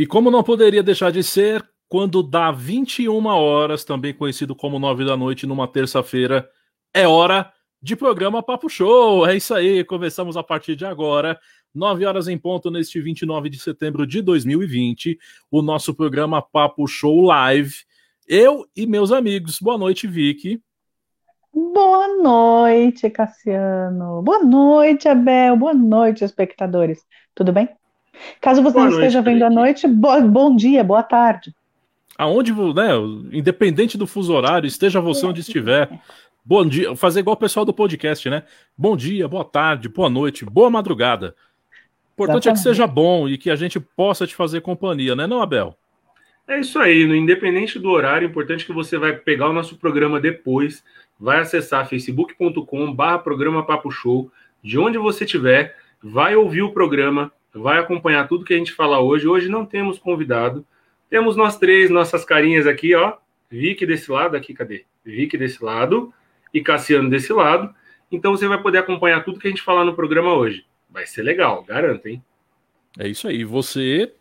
E como não poderia deixar de ser, quando dá 21 horas, também conhecido como 9 da noite, numa terça-feira, é hora de programa Papo Show. É isso aí, começamos a partir de agora. 9 horas em ponto neste 29 de setembro de 2020, o nosso programa Papo Show Live. Eu e meus amigos. Boa noite, Vicky. Boa noite, Cassiano. Boa noite, Abel. Boa noite, espectadores. Tudo bem? Caso você boa não noite, esteja vendo à noite, bo bom dia, boa tarde. Aonde, né, independente do fuso horário, esteja você onde estiver. Bom dia, fazer igual o pessoal do podcast, né? Bom dia, boa tarde, boa noite, boa madrugada importante Exatamente. é que seja bom e que a gente possa te fazer companhia, né, não, Abel? É isso aí, no independente do horário, é importante que você vai pegar o nosso programa depois, vai acessar facebook.com barra programa Papo Show, de onde você estiver, vai ouvir o programa, vai acompanhar tudo que a gente fala hoje. Hoje não temos convidado, temos nós três, nossas carinhas aqui, ó, Vicky desse lado, aqui, cadê? Vicky desse lado e Cassiano desse lado. Então você vai poder acompanhar tudo que a gente falar no programa hoje. Vai ser legal, garanto, hein? É isso aí. Você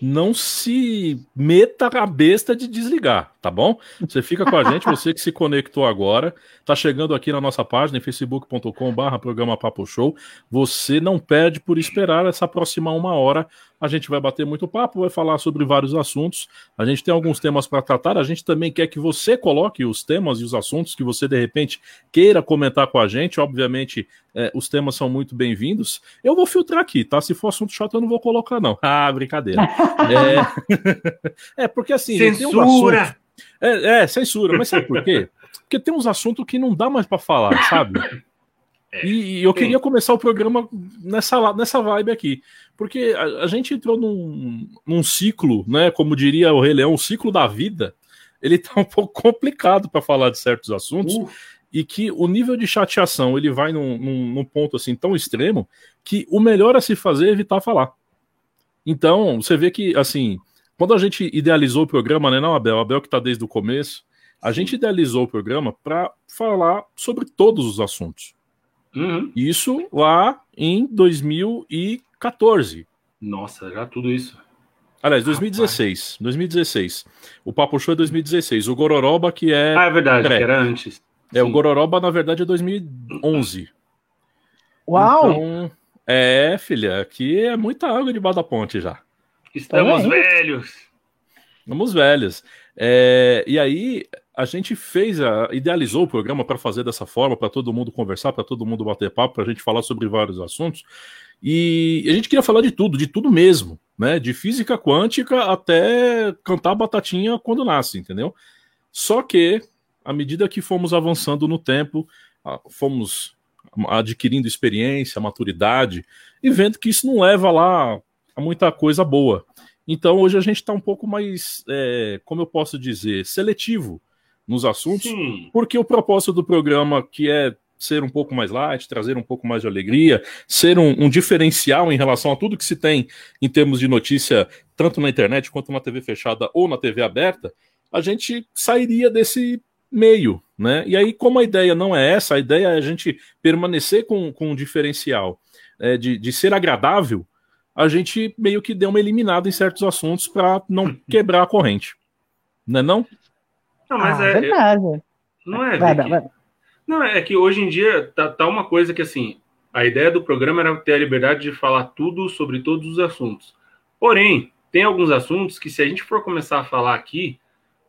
não se meta a besta de desligar, tá bom? Você fica com a gente, você que se conectou agora, tá chegando aqui na nossa página, facebook.com barra programa Papo Show, você não perde por esperar essa próxima uma hora, a gente vai bater muito papo, vai falar sobre vários assuntos, a gente tem alguns temas para tratar, a gente também quer que você coloque os temas e os assuntos que você de repente queira comentar com a gente, obviamente é, os temas são muito bem-vindos, eu vou filtrar aqui, tá? Se for assunto chato eu não vou colocar não, ah, brincadeira. É, é porque assim. Censura! Um é, é, censura, mas sabe por quê? Porque tem uns assuntos que não dá mais para falar, sabe? É, e, e, eu queria começar o programa nessa, nessa vibe aqui. Porque a, a, gente entrou num, num ciclo, né? Como diria o Rei Leão, um ciclo da vida. Ele tá um pouco complicado para falar de certos assuntos. Uh. E que o nível de chateação ele vai num, num, num ponto assim tão extremo que o melhor a se fazer é evitar falar. Então, você vê que, assim, quando a gente idealizou o programa, né, não, Abel? Abel que está desde o começo, a gente idealizou o programa para falar sobre todos os assuntos. Uhum. Isso lá em 2014. Nossa, já tudo isso. Aliás, 2016. Rapaz. 2016. O Papo Show é 2016. O Gororoba, que é. Ah, é verdade, que era antes. É, Sim. o Gororoba, na verdade, é 2011. Uau! Então, é, filha, aqui é muita água debaixo da ponte já. Estamos velhos. Estamos velhos. É, e aí a gente fez, a, idealizou o programa para fazer dessa forma, para todo mundo conversar, para todo mundo bater papo, para a gente falar sobre vários assuntos. E a gente queria falar de tudo, de tudo mesmo, né? De física quântica até cantar batatinha quando nasce, entendeu? Só que, à medida que fomos avançando no tempo, fomos adquirindo experiência, maturidade, e vendo que isso não leva lá muita coisa boa. Então hoje a gente está um pouco mais, é, como eu posso dizer, seletivo nos assuntos, Sim. porque o propósito do programa, que é ser um pouco mais light, trazer um pouco mais de alegria, ser um, um, diferencial em relação a tudo que se tem em termos de notícia, tanto na internet quanto na TV fechada ou na TV aberta, a gente sairia desse meio, né? E aí, como a ideia não é essa, a ideia é a gente permanecer com, com um diferencial é, de, de ser agradável, a gente meio que deu uma eliminada em certos assuntos para não quebrar a corrente. Não é não? Não, mas ah, é, é. Verdade. Não é, vai, vai, vai. Não, é que hoje em dia tá, tá uma coisa que assim, a ideia do programa era ter a liberdade de falar tudo sobre todos os assuntos. Porém, tem alguns assuntos que se a gente for começar a falar aqui,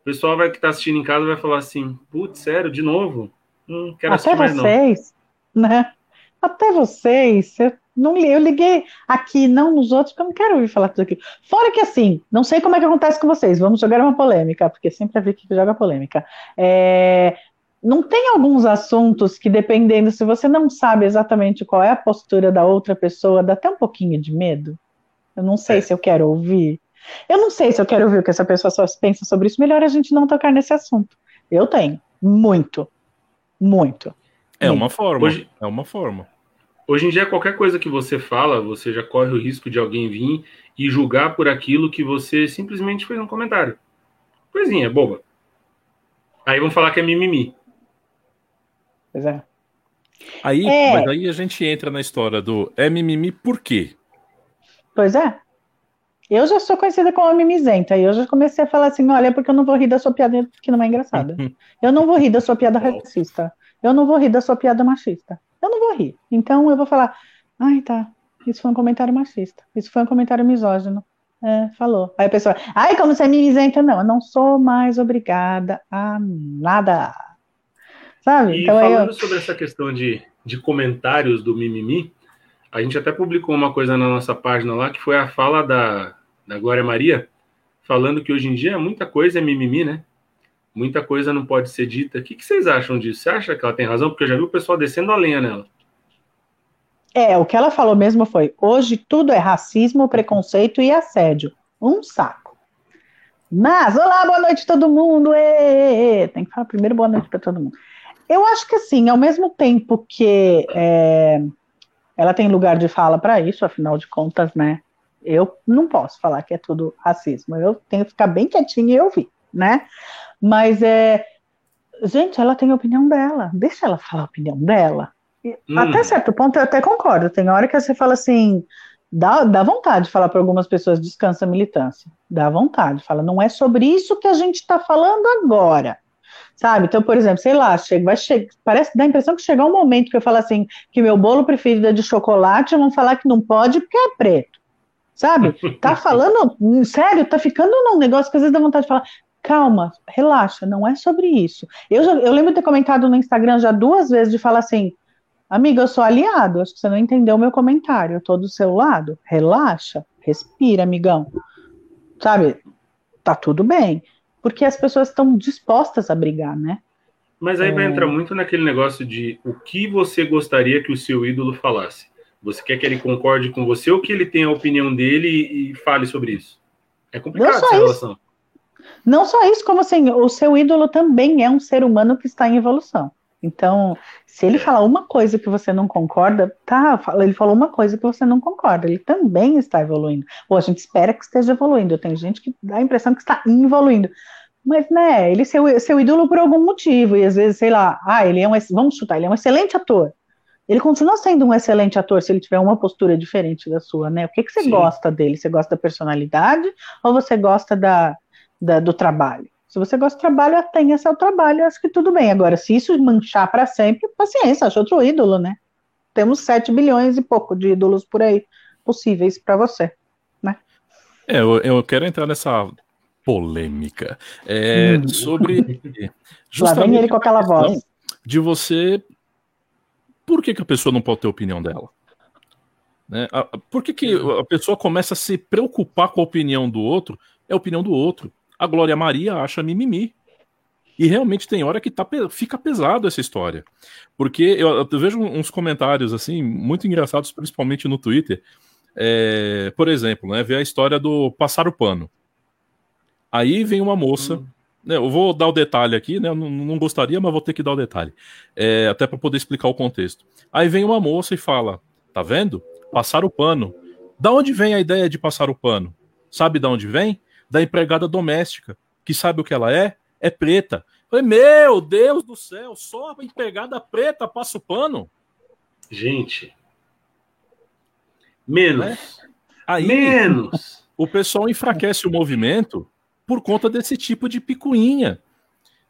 o pessoal vai que está assistindo em casa vai falar assim: putz, sério, de novo? Não quero Até mais, vocês, não. né? Até vocês, eu, não, eu liguei aqui, não nos outros, porque eu não quero ouvir falar tudo aquilo. Fora que assim, não sei como é que acontece com vocês, vamos jogar uma polêmica, porque sempre é a Vicky que joga polêmica. É, não tem alguns assuntos que, dependendo, se você não sabe exatamente qual é a postura da outra pessoa, dá até um pouquinho de medo? Eu não sei é. se eu quero ouvir. Eu não sei se eu quero ouvir o que essa pessoa só pensa sobre isso. Melhor a gente não tocar nesse assunto. Eu tenho. Muito. Muito. É uma forma. Hoje, é uma forma. Hoje em dia, qualquer coisa que você fala, você já corre o risco de alguém vir e julgar por aquilo que você simplesmente fez um comentário. Coisinha, boba. Aí vão falar que é mimimi. Pois é. Aí, é. Mas aí a gente entra na história do é mimimi por quê? Pois é. Eu já sou conhecida como mimizenta, e eu já comecei a falar assim: olha, porque eu não vou rir da sua piada que não é engraçada. Eu não vou rir da sua piada racista. Eu não vou rir da sua piada machista. Eu não vou rir. Então eu vou falar: ai, tá. Isso foi um comentário machista. Isso foi um comentário misógino. É, falou. Aí a pessoa, ai, como você é mimizenta? Não, eu não sou mais obrigada a nada. Sabe? E então, falando eu... sobre essa questão de, de comentários do mimimi, a gente até publicou uma coisa na nossa página lá, que foi a fala da, da Glória Maria, falando que hoje em dia muita coisa é mimimi, né? Muita coisa não pode ser dita. O que, que vocês acham disso? Você acha que ela tem razão? Porque eu já vi o pessoal descendo a lenha nela. É, o que ela falou mesmo foi: hoje tudo é racismo, preconceito e assédio. Um saco. Mas, olá, boa noite todo mundo. Ê, Tem que falar primeiro boa noite para todo mundo. Eu acho que assim, ao mesmo tempo que é, ela tem lugar de fala para isso, afinal de contas, né? Eu não posso falar que é tudo racismo. Eu tenho que ficar bem quietinha e ouvir, né? Mas é. Gente, ela tem a opinião dela. Deixa ela falar a opinião dela. Hum. Até certo ponto eu até concordo. Tem hora que você fala assim, dá, dá vontade de falar para algumas pessoas, descansa a militância. Dá vontade. Fala, não é sobre isso que a gente está falando agora. Sabe? Então, por exemplo, sei lá, chega, vai chegar, parece dá a impressão que chegar um momento que eu falo assim, que meu bolo preferido é de chocolate, vão falar que não pode porque é preto. Sabe? Tá falando, sério, tá ficando num negócio que às vezes dá vontade de falar, calma, relaxa, não é sobre isso. Eu, já, eu lembro de ter comentado no Instagram já duas vezes de falar assim, Amiga, eu sou aliado, acho que você não entendeu o meu comentário. Eu tô do seu lado. Relaxa, respira, amigão. Sabe? Tá tudo bem. Porque as pessoas estão dispostas a brigar, né? Mas aí é... vai entrar muito naquele negócio de o que você gostaria que o seu ídolo falasse. Você quer que ele concorde com você ou que ele tenha a opinião dele e, fale sobre isso? É complicado essa isso. relação. Não só isso, como assim, o seu ídolo também é um ser humano que está em evolução. Então, se ele falar uma coisa que você não concorda, tá, ele falou uma coisa que você não concorda, ele também está evoluindo. Ou a gente espera que esteja evoluindo. Tem gente que dá a impressão que está evoluindo. Mas, né, ele é seu, seu ídolo por algum motivo, e às vezes, sei lá, ah, ele é um, vamos chutar, ele é um excelente ator. Ele continua sendo um excelente ator se ele tiver uma postura diferente da sua, né? O que, que você Sim. gosta dele? Você gosta da personalidade ou você gosta da, da do trabalho? Se você gosta do trabalho, tenha seu trabalho, acho que tudo bem. Agora, se isso manchar para sempre, paciência, acho outro ídolo, né? Temos 7 bilhões e pouco de ídolos por aí possíveis para você, né? É, eu, eu, quero entrar nessa polêmica é, hum. sobre. Lá vem ele com aquela voz. De você. Por que, que a pessoa não pode ter a opinião dela? Né? Por que, que a pessoa começa a se preocupar com a opinião do outro? É a opinião do outro a Glória Maria acha mimimi. E realmente tem hora que tá, fica pesado essa história. Porque eu, eu vejo uns comentários assim, muito engraçados, principalmente no Twitter. É, por exemplo, né, ver a história do passar o pano. Aí vem uma moça. Hum. Né, eu vou dar o detalhe aqui, né? Não, não gostaria, mas vou ter que dar o detalhe. É, até para poder explicar o contexto. Aí vem uma moça e fala: tá vendo? Passar o pano. Da onde vem a ideia de passar o pano? Sabe da onde vem? Da empregada doméstica, que sabe o que ela é? É preta. falei, meu Deus do céu, só a empregada preta passa o pano? Gente. Menos. É? Aí, menos. O pessoal enfraquece o movimento por conta desse tipo de picuinha.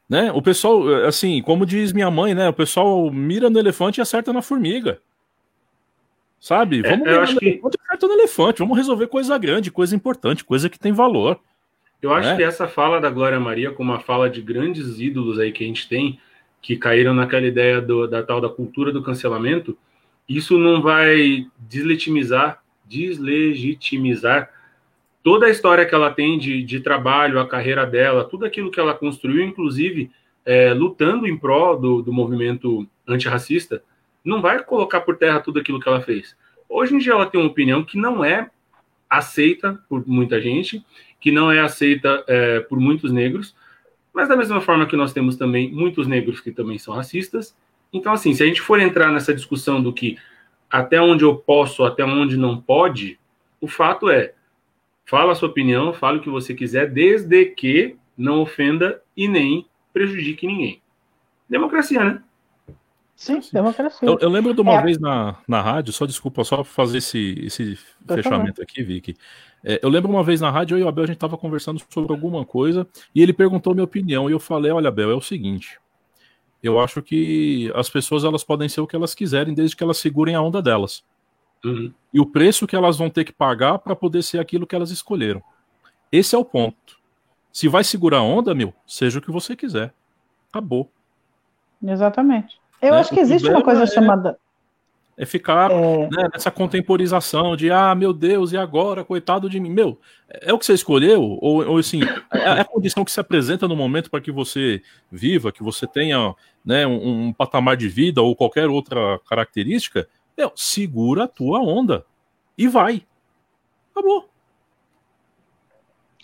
Né? O pessoal, assim, como diz minha mãe, né? O pessoal mira no elefante e acerta na formiga. Sabe? É, vamos é, mirar no que... no elefante. Vamos resolver coisa grande, coisa importante, coisa que tem valor. Eu acho é? que essa fala da Glória Maria, como uma fala de grandes ídolos aí que a gente tem, que caíram naquela ideia do, da tal da cultura do cancelamento, isso não vai deslegitimizar, deslegitimizar toda a história que ela tem de, de trabalho, a carreira dela, tudo aquilo que ela construiu, inclusive é, lutando em prol do, do movimento antirracista, não vai colocar por terra tudo aquilo que ela fez. Hoje em dia ela tem uma opinião que não é aceita por muita gente que não é aceita é, por muitos negros, mas da mesma forma que nós temos também muitos negros que também são racistas. Então, assim, se a gente for entrar nessa discussão do que até onde eu posso, até onde não pode, o fato é, fala a sua opinião, fala o que você quiser, desde que não ofenda e nem prejudique ninguém. Democracia, né? Sim, democracia. Eu, eu lembro de uma é. vez na, na rádio, só desculpa, só fazer esse, esse fechamento aqui, Vicky. É, eu lembro uma vez na rádio, eu e o Abel, a gente estava conversando sobre alguma coisa, e ele perguntou minha opinião, e eu falei, olha, Abel, é o seguinte, eu acho que as pessoas elas podem ser o que elas quiserem, desde que elas segurem a onda delas. Uhum. E o preço que elas vão ter que pagar para poder ser aquilo que elas escolheram. Esse é o ponto. Se vai segurar a onda, meu, seja o que você quiser. Acabou. Exatamente. Eu né? acho que existe uma coisa é, chamada. É ficar é... Né, nessa contemporização de, ah, meu Deus, e agora, coitado de mim. Meu, é o que você escolheu? Ou, ou assim, é, é a condição que se apresenta no momento para que você viva, que você tenha né, um, um, patamar de vida ou qualquer outra característica? Meu, segura a tua onda e vai. Acabou.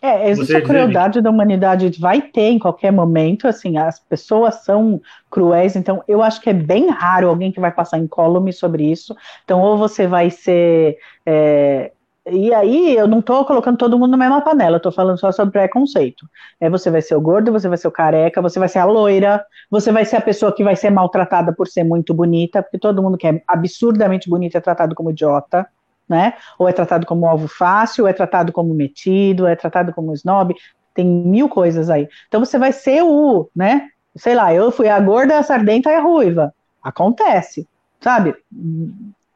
É, existe Você a crueldade da humanidade, vai ter em qualquer momento, assim, as pessoas são cruéis, então eu acho que é bem raro alguém que vai passar incólume sobre isso, então ou você vai ser, é, e aí eu não estou colocando todo mundo na mesma panela, eu tô falando só sobre preconceito, é, você vai ser o gordo, você vai ser o careca, você vai ser a loira, você vai ser a pessoa que vai ser maltratada por ser muito bonita, porque todo mundo que é absurdamente bonito é tratado como idiota, né? Ou é tratado como alvo fácil, ou é tratado como metido, ou é tratado como snob, tem mil coisas aí. Então você vai ser o, né? Sei lá, eu fui a gorda, a sardenta e a ruiva. Acontece, sabe?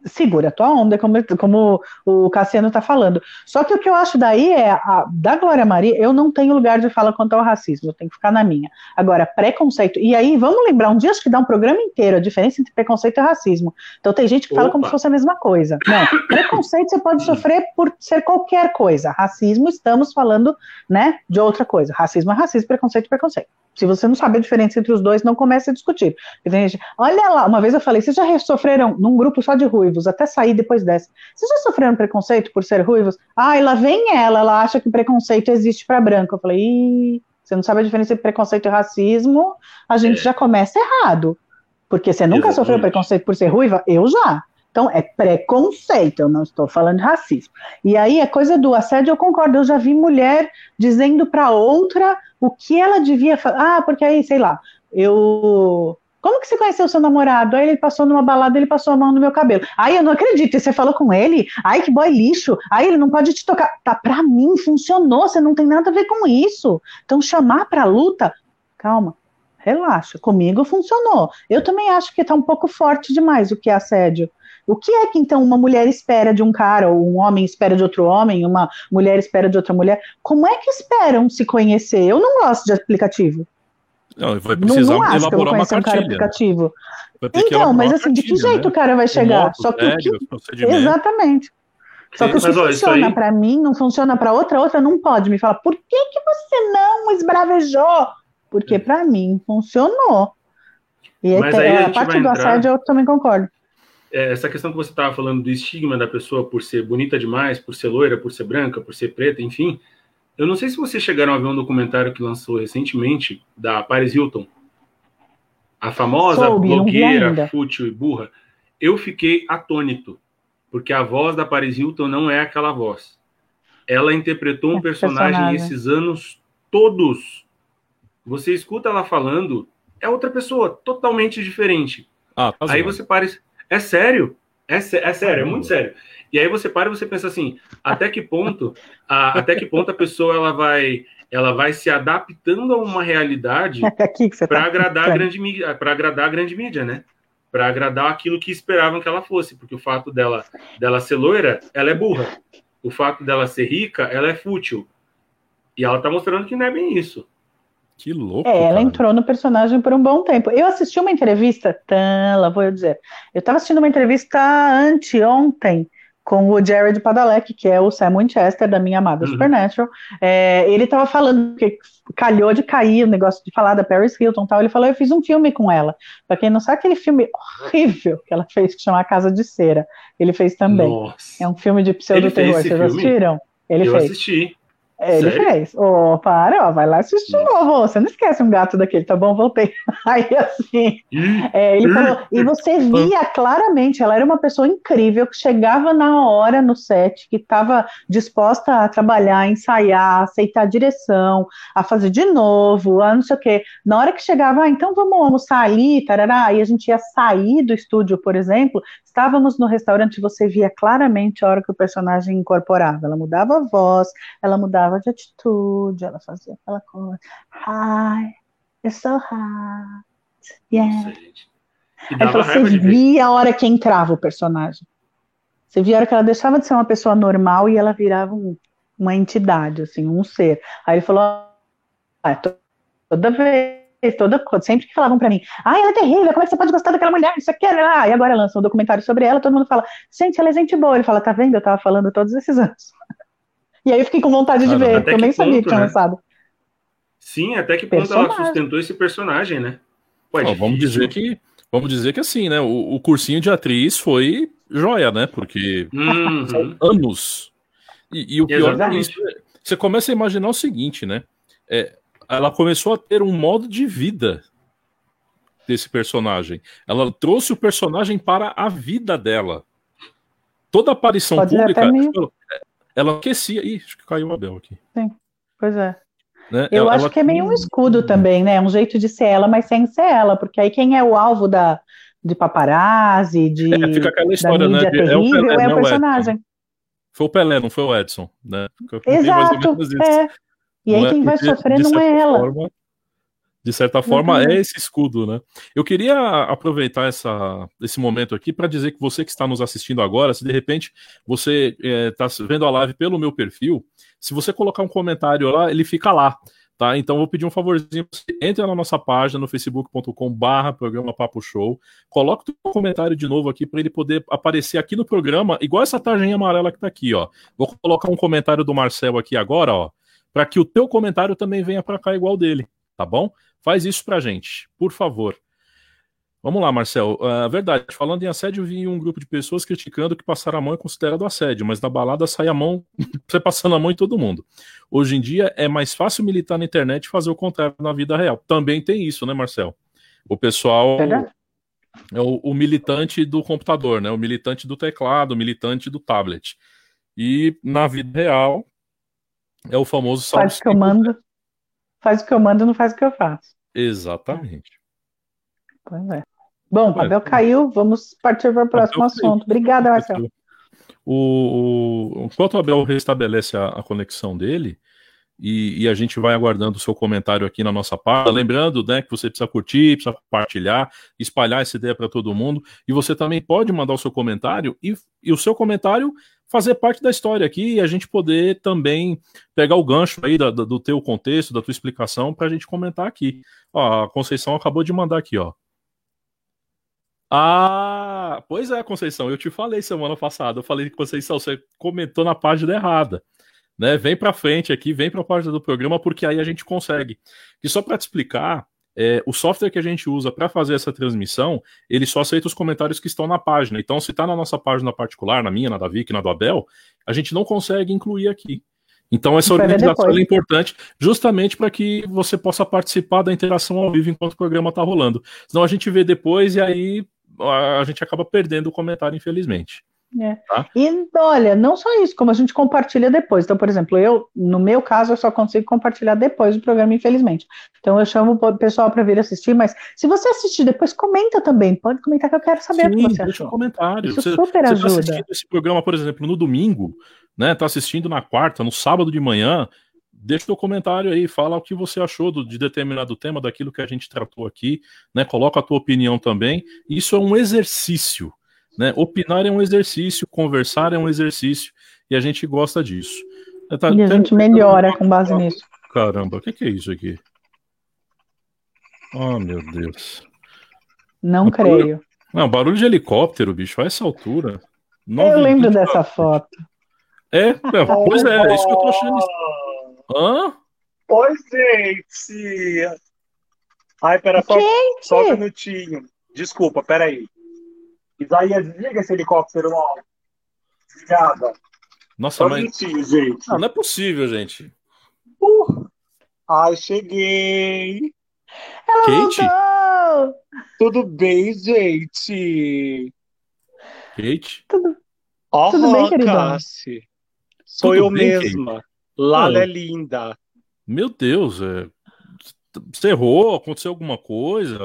Segura a tua onda, como, como o Cassiano está falando. Só que o que eu acho daí é, a, da Glória Maria, eu não tenho lugar de fala quanto ao racismo, eu tenho que ficar na minha. Agora, preconceito, e aí, vamos lembrar, um dia acho que dá um programa inteiro, a diferença entre preconceito e racismo. Então tem gente que fala Opa. como se fosse a mesma coisa. Não, preconceito você pode sofrer por ser qualquer coisa. Racismo, estamos falando, né, de outra coisa. Racismo é racismo, preconceito é preconceito. Se você não sabe a diferença entre os dois, não comece a discutir. Gente, olha lá, uma vez eu falei, vocês já sofreram num grupo só de ruivos, até sair depois dessa. Vocês já sofreram preconceito por ser ruivos? Ah, lá vem ela, ela acha que preconceito existe para branco. Eu falei, Ih, você não sabe a diferença entre preconceito e racismo, a gente é. já começa errado. Porque você nunca Exatamente. sofreu preconceito por ser ruiva? Eu já. Então, é preconceito, eu não estou falando de racismo. E aí, a coisa do assédio, eu concordo, eu já vi mulher dizendo para outra o que ela devia fazer. Ah, porque aí, sei lá, eu. Como que você conheceu seu namorado? Aí ele passou numa balada, ele passou a mão no meu cabelo. Ai, eu não acredito, e você falou com ele? Ai, que boy lixo. Ai, ele não pode te tocar. Tá, pra mim funcionou, você não tem nada a ver com isso. Então, chamar pra luta, calma, relaxa, comigo funcionou. Eu também acho que tá um pouco forte demais o que é assédio. O que é que então uma mulher espera de um cara, ou um homem espera de outro homem, uma mulher espera de outra mulher? Como é que esperam se conhecer? Eu não gosto de aplicativo. Não, vai precisar não, não acho que eu vou conhecer um. Então, mas assim, de que jeito né? o cara vai chegar? Modo, Só que, que... Exatamente. Só que o que funciona aí... para mim não funciona para outra, outra não pode me falar. Por que, que você não esbravejou? Porque é. para mim funcionou. E Mas até, a, a parte do assédio eu também concordo é, essa questão que você estava falando do estigma da pessoa por ser bonita demais, por ser loira, por ser branca, por ser preta, enfim. Eu não sei se vocês chegaram a ver um documentário que lançou recentemente da Paris Hilton, a famosa Soube, blogueira fútil e burra. Eu fiquei atônito, porque a voz da Paris Hilton não é aquela voz. Ela interpretou um é personagem, personagem esses anos todos. Você escuta ela falando, é outra pessoa, totalmente diferente. Ah, tá Aí você parece é sério. É, é sério, é muito sério. E aí você para e você pensa assim, até que ponto, a, até que ponto a pessoa ela vai, ela vai se adaptando a uma realidade é para tá agradar a grande mídia, para agradar a grande mídia, né? Para agradar aquilo que esperavam que ela fosse, porque o fato dela, dela ser loira, ela é burra. O fato dela ser rica, ela é fútil. E ela tá mostrando que não é bem isso. Que louco. É, ela cara. entrou no personagem por um bom tempo. Eu assisti uma entrevista, lá vou eu dizer. Eu estava assistindo uma entrevista anteontem com o Jared Padalecki, que é o Sam Winchester da minha amada uhum. Supernatural. É, ele estava falando que calhou de cair o negócio de falar da Paris Hilton tal. Ele falou: Eu fiz um filme com ela. Para quem não sabe, aquele filme horrível que ela fez, que chama A Casa de Cera. Ele fez também. Nossa. É um filme de pseudo-terror. Vocês filme? assistiram? Ele eu fez. assisti. Ele Sério? fez. Ô, oh, para, ó, vai lá assistir de novo. Você não esquece um gato daquele, tá bom? Voltei. Aí, assim, é, ele falou, e você via claramente, ela era uma pessoa incrível, que chegava na hora no set, que estava disposta a trabalhar, ensaiar, aceitar a direção, a fazer de novo, a não sei o quê. Na hora que chegava, ah, então vamos almoçar ali, tarará, e a gente ia sair do estúdio, por exemplo, estávamos no restaurante, você via claramente a hora que o personagem incorporava. Ela mudava a voz, ela mudava de atitude, ela fazia aquela coisa. Hi, you're so hot. Yeah. Aí você via a hora que entrava o personagem. Você via a hora que ela deixava de ser uma pessoa normal e ela virava um, uma entidade, assim, um ser. Aí ele falou: ah, toda vez, toda, sempre que falavam para mim, ah, ela é terrível, como é que você pode gostar daquela mulher? Isso aqui, ah, e agora lança um documentário sobre ela, todo mundo fala, gente, ela é gente boa. Ele fala, tá vendo? Eu tava falando todos esses anos. E aí eu fiquei com vontade de ah, ver, porque eu nem sabia que tinha né? lançado. Sim, até que ponto personagem. ela sustentou esse personagem, né? Pode. vamos dizer que vamos dizer que assim, né? O, o, cursinho de atriz foi joia, né? Porque uhum. são anos. E, e o pior é isso, você começa a imaginar o seguinte, né? É, ela começou a ter um modo de vida desse personagem. Ela trouxe o personagem para a vida dela. Toda aparição Pode pública, ela aquecia. Ih, acho que caiu o Abel aqui. Sim, pois é. Né? Eu ela, acho ela... que é meio um escudo também, né? Um jeito de ser ela, mas sem ser ela, porque aí quem é o alvo da, de paparazzi, de é, fica aquela história, né? De, terrível, é o, Pelé, é o personagem. O foi o Pelé, não foi o Edson, né? Exato, é. E aí é? quem vai sofrer não é ela. Forma, de certa forma, uhum. é esse escudo, né? Eu queria aproveitar essa, esse momento aqui para dizer que você que está nos assistindo agora, se de repente você está é, vendo a live pelo meu perfil, se você colocar um comentário lá, ele fica lá. Tá? Então vou pedir um favorzinho, você entra na nossa página no facebook.com barra programa Papo Show, coloca o comentário de novo aqui para ele poder aparecer aqui no programa, igual essa tarjinha amarela que está aqui, ó. Vou colocar um comentário do Marcel aqui agora, ó, para que o teu comentário também venha para cá igual dele, tá bom? Faz isso pra gente, por favor. Vamos lá, Marcel. Uh, verdade, falando em assédio, vi um grupo de pessoas criticando que passar a mão é considerado assédio, mas na balada sai a mão, você passando a mão em todo mundo. Hoje em dia é mais fácil militar na internet e fazer o contrário na vida real. Também tem isso, né, Marcel? O pessoal é o, o, militante do computador, né? O militante do teclado, o militante do tablet. E na vida real é o famoso Faz o que eu mando faz o que eu mando, não faz o que eu faço. Exatamente. Pois é. Bom, o Abel caiu, vamos partir para o próximo assunto. Obrigada, Marcelo. O, o, enquanto o Abel restabelece a, a conexão dele, e, e, a gente vai aguardando o seu comentário aqui na nossa página. Lembrando né, que você precisa curtir, precisa compartilhar, espalhar essa ideia para todo mundo. E você também pode mandar o seu comentário e, e o seu comentário fazer parte da história aqui e a gente poder também pegar o gancho aí da, da, do teu contexto, da tua explicação, para a gente comentar aqui. Ó, a Conceição acabou de mandar aqui, ó. Ah, pois é, Conceição, eu te falei semana passada, eu falei, Conceição, você comentou na página errada. Né, vem para frente aqui, vem para a página do programa, porque aí a gente consegue. E só para te explicar, é, o software que a gente usa para fazer essa transmissão, ele só aceita os comentários que estão na página. Então, se está na nossa página particular, na minha, na da Vicky, na do Abel, a gente não consegue incluir aqui. Então, essa organização é importante justamente para que você possa participar da interação ao vivo enquanto o programa está rolando. Senão a gente vê depois e aí a gente acaba perdendo o comentário, infelizmente. É. Tá? E olha, não só isso, como a gente compartilha depois. Então, por exemplo, eu, no meu caso, eu só consigo compartilhar depois do programa, infelizmente. Então eu chamo o pessoal para vir assistir, mas se você assistir depois, comenta também. Pode comentar que eu quero saber Sim, o que você deixa um comentário. Isso você, super você ajuda. Tá assistindo esse programa, por exemplo, no domingo, né? Tá assistindo na quarta, no sábado de manhã. Deixa o comentário aí, fala o que você achou do, de determinado tema, daquilo que a gente tratou aqui, né? Coloca a tua opinião também. Isso é um exercício né? Opinar é um exercício, conversar é um exercício, e a gente gosta disso. Tá, e a gente melhora com base nisso. Caramba, o que, que, é isso aqui? Oh, meu Deus. Não um creio. Barulho... Não, barulho de helicóptero, bicho, a essa altura. Eu lembro dessa foto. É, é pois é, é isso que eu tô achando. Hã? Oi, gente! Ai, pera, só, só um minutinho. Desculpa, peraí. Isaías, desliga esse helicóptero logo. Obrigada. Nossa, mas... gente. Não, não é possível, gente. Ai, cheguei! Ela Kate? voltou! Tudo bem, gente? Kate? Ó, Tudo bem, queridão? Cassi. Sou Tudo eu bem, mesma. Lala Ah. é linda. Meu Deus, é... você errou? Aconteceu alguma coisa?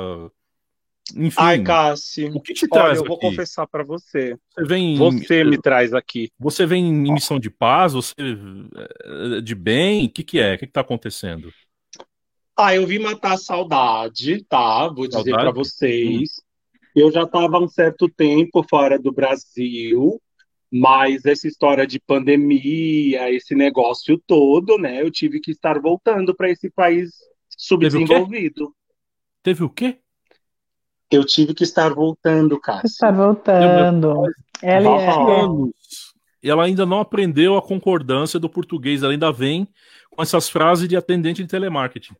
Enfim, Ai, Cassi. o que te Olha, traz eu vou aqui? confessar pra você. Você vem, Você me traz aqui. você vem em missão de paz? Você é de bem? O que, que é? O que, que tá acontecendo? Ah, eu vim matar a saudade, tá? Vou dizer Saudade? pra vocês. Eu já estava há um certo tempo fora do Brasil, mas essa história de pandemia, esse negócio todo, né? Eu tive que estar voltando para esse país subdesenvolvido. Teve o quê? Eu tive que estar voltando, Cássio. Está voltando. Ela é, é. anos. E ela ainda não aprendeu a concordância do português. Ela ainda vem com essas frases de atendente de telemarketing.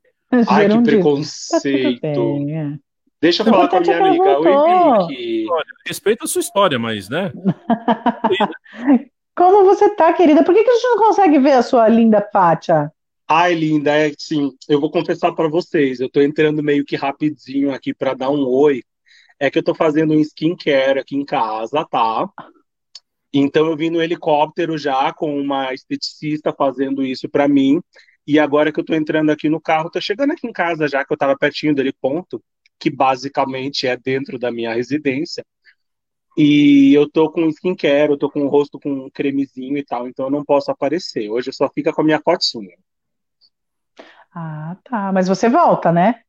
Ai, que. Tá preconceito. bem, é. Deixa eu falar com a minha amiga. Oi. Vicky. Respeita a sua história, mas, né? Como você tá, querida? Por que, que a gente não consegue ver a sua linda Pátia? Ai, linda, é sim. Eu vou confessar para vocês, eu tô entrando meio que rapidinho aqui para dar um oi. É que eu tô fazendo um skincare aqui em casa, tá? Então eu vim no helicóptero já com uma esteticista fazendo isso para mim. E agora que eu tô entrando aqui no carro, tô chegando aqui em casa já que eu tava pertinho dele ponto, que basicamente é dentro da minha residência. E eu tô com skincare, eu tô com o rosto com um cremezinho e tal, então eu não posso aparecer. Hoje eu só fica com a minha cotinha. Ah, tá. Mas você volta, né?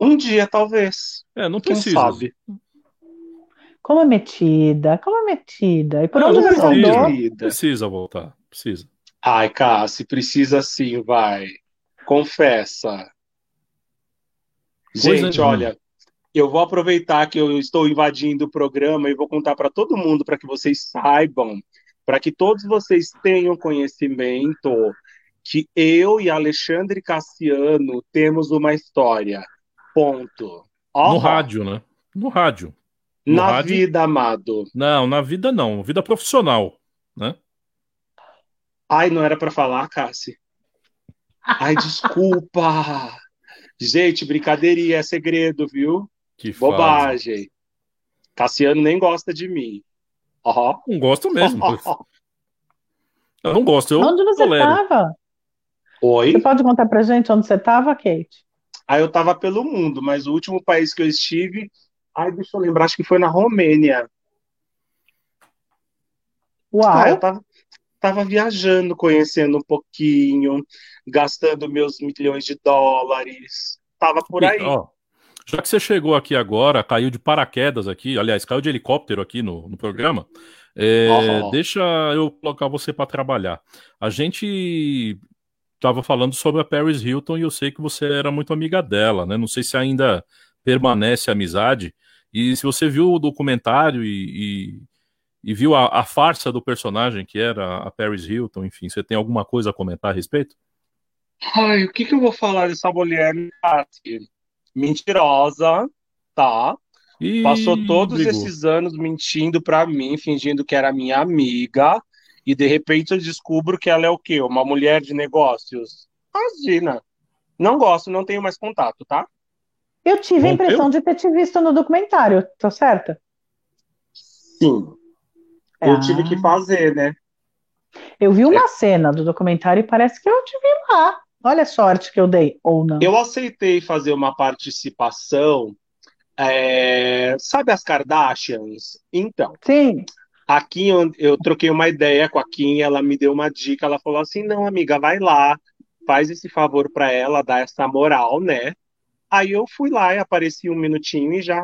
Um dia, talvez. É, não Quem precisa. sabe? Como é metida, como é metida. E por Ah, onde não você precisa. andou? querida. Precisa voltar. Precisa. Ai, Cassi, precisa sim, vai. Confessa. Coisa Gente, nenhuma. olha, eu vou aproveitar que eu estou invadindo o programa e vou contar para todo mundo, para que vocês saibam, para que todos vocês tenham conhecimento que eu e Alexandre Cassiano temos uma história. Ponto. Ó, No rádio, né? No rádio. no Na rádio? vida, amado. Não, na vida não. Vida profissional. Né? Ai, não era para falar, Cassi? Ai, desculpa. Gente, brincadeirinha, é segredo, viu? Que fase. Bobagem. Cassiano nem gosta de mim. Ó. Não gosto mesmo. Eu não gosto. Eu Onde você tolero. estava? Oi? Você pode contar pra gente onde você estava, Kate? Aí eu tava pelo mundo, mas o último país que eu estive, ai, deixa eu lembrar, acho que foi na Romênia. Ah, eu Uau! tava, tava viajando, conhecendo um pouquinho, gastando meus milhões de dólares. Tava por aí. Ó, já que você chegou aqui agora, caiu de paraquedas aqui, aliás, caiu de helicóptero aqui no, no programa, é, Aham. deixa eu colocar você para trabalhar. A gente estava falando sobre a Paris Hilton e eu sei que você era muito amiga dela, né? Não sei se ainda permanece a amizade. E se você viu o documentário e, e- e viu a, a farsa do personagem que era a Paris Hilton, enfim, você tem alguma coisa a comentar a respeito? Ai, o que que eu vou falar dessa mulher, Tati? Mentirosa, tá? E Passou todos brigou. esses anos mentindo pra mim, fingindo que era minha amiga, e de repente eu descubro que ela é o quê? Uma mulher de negócios. Imagina. Não gosto, não tenho mais contato, tá? Eu tive a impressão de ter te visto no documentário, tô certa? Sim. Eu Ah. tive que fazer, né? Eu vi uma cena do documentário e parece que eu te vi lá. Olha a sorte que eu dei, ou não. Eu aceitei fazer uma participação. é, Sabe as Kardashians? Então, Sim, a Kim, eu, troquei uma ideia com a Kim, ela me deu uma dica, ela falou assim, não, amiga, vai lá, faz esse favor pra ela, dá essa moral, né? Aí eu fui lá e apareci um minutinho e já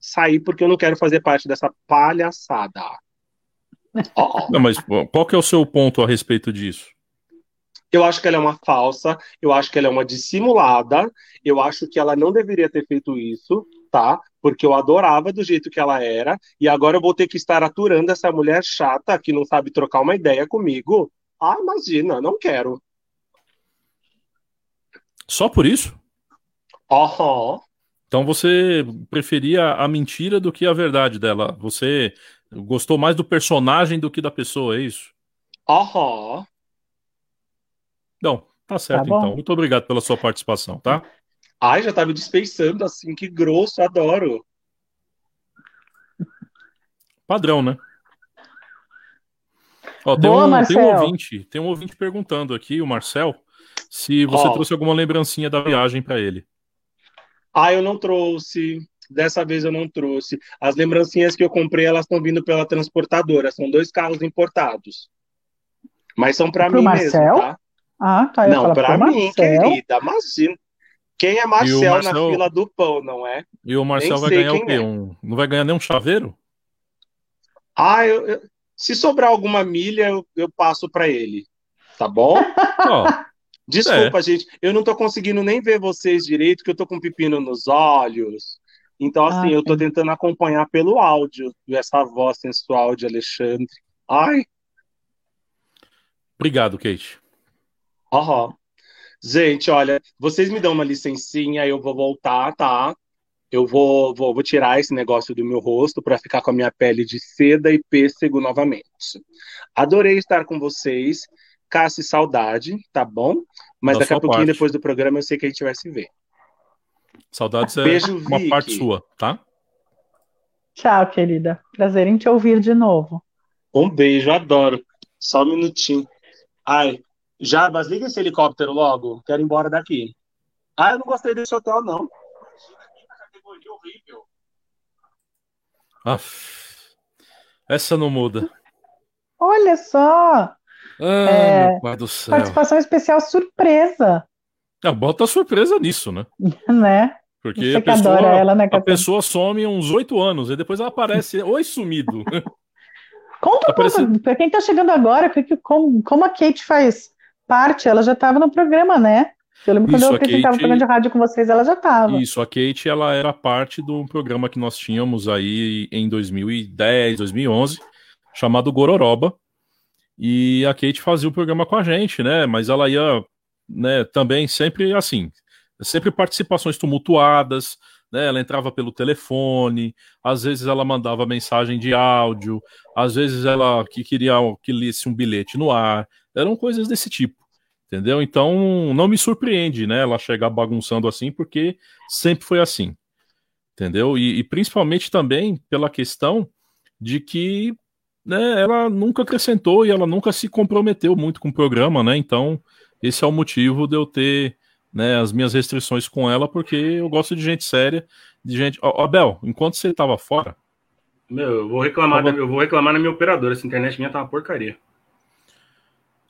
saí porque eu não quero fazer parte dessa palhaçada. Ó. Não, mas qual que é o seu ponto a respeito disso? Eu acho que ela é uma falsa, eu acho que ela é uma dissimulada, eu acho que ela não deveria ter feito isso, tá? Porque eu adorava do jeito que ela era, e agora eu vou ter que estar aturando essa mulher chata que não sabe trocar uma ideia comigo. Ah, imagina, não quero. Só por isso? Aham. Então você preferia a mentira do que a verdade dela? Você gostou mais do personagem do que da pessoa, é isso? Aham. Não, Tá certo, bom. então. Muito obrigado pela sua participação, tá? Ai, já tá me dispensando assim, que grosso, adoro. Padrão, né? Ó, tem, Boa, um, tem um ouvinte, tem um ouvinte perguntando aqui, o Marcel, se você Ó. trouxe alguma lembrancinha da viagem pra ele. Ah, eu não trouxe. Dessa vez eu não trouxe. As lembrancinhas que eu comprei, elas estão vindo pela transportadora. São dois carros importados. Mas são para mim Marcel? mesmo, tá? Ah, tá. Eu Não, para mim, Marcel. querida. Imagina. Quem é Marcel, Marcel- na fila do pão, não é? E o Marcel Nem vai sei ganhar o quem quê? é. Um, não vai ganhar nem um chaveiro? Ah, eu, eu- se sobrar alguma milha, eu, eu passo para ele. Tá bom? Ó, Desculpa, gente. Eu não tô conseguindo nem ver vocês direito, que eu tô com pepino nos olhos. Então, assim, Ah, eu tô sim. tentando acompanhar pelo áudio, essa voz sensual de Alexandre. Ai, obrigado, Kate. aham. Gente, olha, vocês me dão uma licencinha, eu vou voltar, tá? Eu vou, vou, vou tirar esse negócio do meu rosto para ficar com a minha pele de seda e pêssego novamente. Adorei estar com vocês. Casse saudade, tá bom? Mas Da daqui a pouquinho, parte. depois do programa, eu sei que a gente vai se ver. Saudades é Beijo, uma Vicky. parte sua, tá? Tchau, querida. Prazer em te ouvir de novo. Um beijo, adoro. Só um minutinho. Ai, Jarbas, liga esse helicóptero logo. Quero ir embora daqui. Ah, eu não gostei desse hotel, não. Imagina a categoria horrível. Aff, essa não muda. Olha só, Ah, É, meu pai do céu. participação especial surpresa, Ah, bota surpresa nisso, né? né? Porque Você a adora pessoa, ela, né, a pessoa some uns oito anos e depois ela aparece, oi sumido. Conta um Apareceu- pouco, para quem tá chegando agora, como, como a Kate faz parte, ela já estava no programa, né? Eu lembro quando Isso, eu a apresentava o Kate- programa de rádio com vocês, ela já estava. Isso, a Kate, ela era parte do programa que nós tínhamos aí em 2010, 2011, chamado Gororoba. E a Kate fazia o programa com a gente, né? Mas ela ia, né, também sempre assim, sempre participações tumultuadas, né? Ela entrava pelo telefone, às vezes ela mandava mensagem de áudio, às vezes ela que queria que lesse um bilhete no ar, eram coisas desse tipo. Entendeu? Então não me surpreende, né? Ela chegar bagunçando assim, porque sempre foi assim. Entendeu? E, e principalmente também pela questão de que né, ela nunca acrescentou e ela nunca se comprometeu muito com o programa, né? Então, esse é o motivo de eu ter né, as minhas restrições com ela, porque eu gosto de gente séria, de gente. Ó, Bel, enquanto você estava fora, Meu, eu vou reclamar, da- eu vou reclamar na minha operadora. Essa internet minha tá uma porcaria.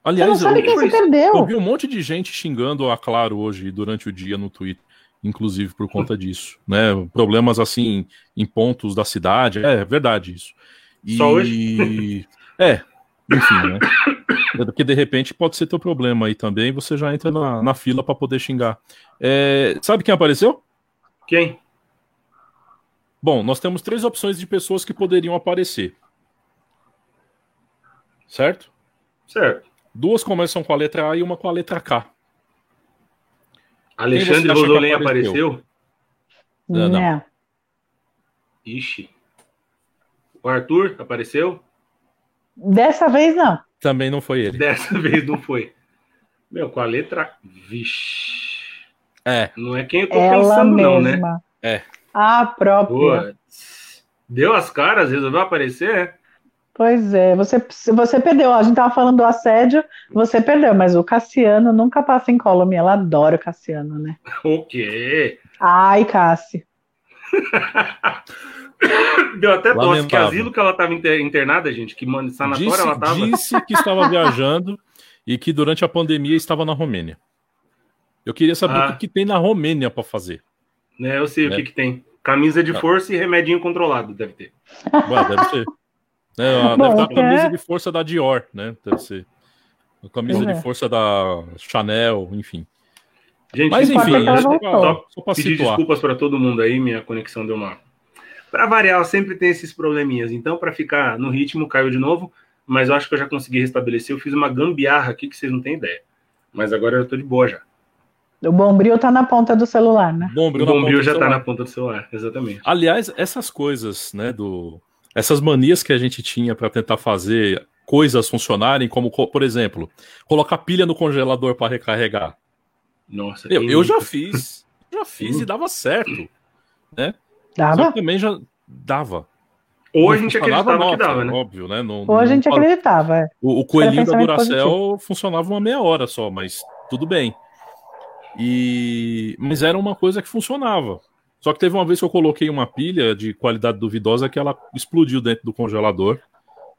Você não aliás, sabe eu, quem você eu perdeu. vi um monte de gente xingando a Claro hoje durante o dia no Twitter, inclusive por conta disso, né? Problemas assim em pontos da cidade, é verdade isso. E... Só É, enfim, né? Porque de repente pode ser teu problema aí também, você já entra na, na fila para poder xingar. É, sabe quem apareceu? Quem? Bom, nós temos três opções de pessoas que poderiam aparecer. Certo? Certo. Duas começam com a letra A e uma com a letra K. Alexandre Rosolém apareceu? apareceu? Não, não. Ixi. O Arthur apareceu? Dessa vez não. Também não foi ele. Dessa vez não foi. Meu, com a letra. Vixe. É, Não é quem eu tô Ela pensando, não, né? mesma. É. A própria. Putz. Deu as caras, resolveu aparecer? Pois é, você, você perdeu. A gente tava falando do assédio, você perdeu, mas o Cassiano nunca passa em column. Ela adora o Cassiano, né? O quê? Ai, Cassi. Deu até tosse. Que asilo que ela tava inter- internada, gente? Que mano, sanatório disse, ela tava? disse que estava viajando e que durante a pandemia estava na Romênia. Eu queria saber Ah. o que, que tem na Romênia para fazer. Né, eu sei Né? o que que tem. Camisa de Ah. força e remedinho controlado, deve ter. Ué, deve ser. Né, a- Bom, deve dar a camisa é- de força da Dior, né? Deve ser. A camisa É. de força da Chanel, enfim. Gente, Mas enfim, é só só pra pedir situar. desculpas para todo mundo aí, minha conexão deu uma. Para variar, sempre tem esses probleminhas. Então, para ficar no ritmo, caiu de novo. Mas eu acho que eu já consegui restabelecer. Eu fiz uma gambiarra aqui que vocês não têm ideia. Mas agora eu tô de boa já. O Bombril tá na ponta do celular, né? Bombril O bombril já tá na ponta do celular, exatamente. Aliás, essas coisas, né, do essas manias que a gente tinha para tentar fazer coisas funcionarem, como, por exemplo, colocar pilha no congelador para recarregar. Nossa, eu, eu já fiz, já fiz e dava certo, né? Dava? também já dava. Ou a gente acreditava nossa, que dava, né? Óbvio, né? Não, Ou a gente não... acreditava. É. O, o coelhinho da Duracell positivo. funcionava uma meia hora só, mas tudo bem. E mas era uma coisa que funcionava. Só que teve uma vez que eu coloquei uma pilha de qualidade duvidosa que ela explodiu dentro do congelador.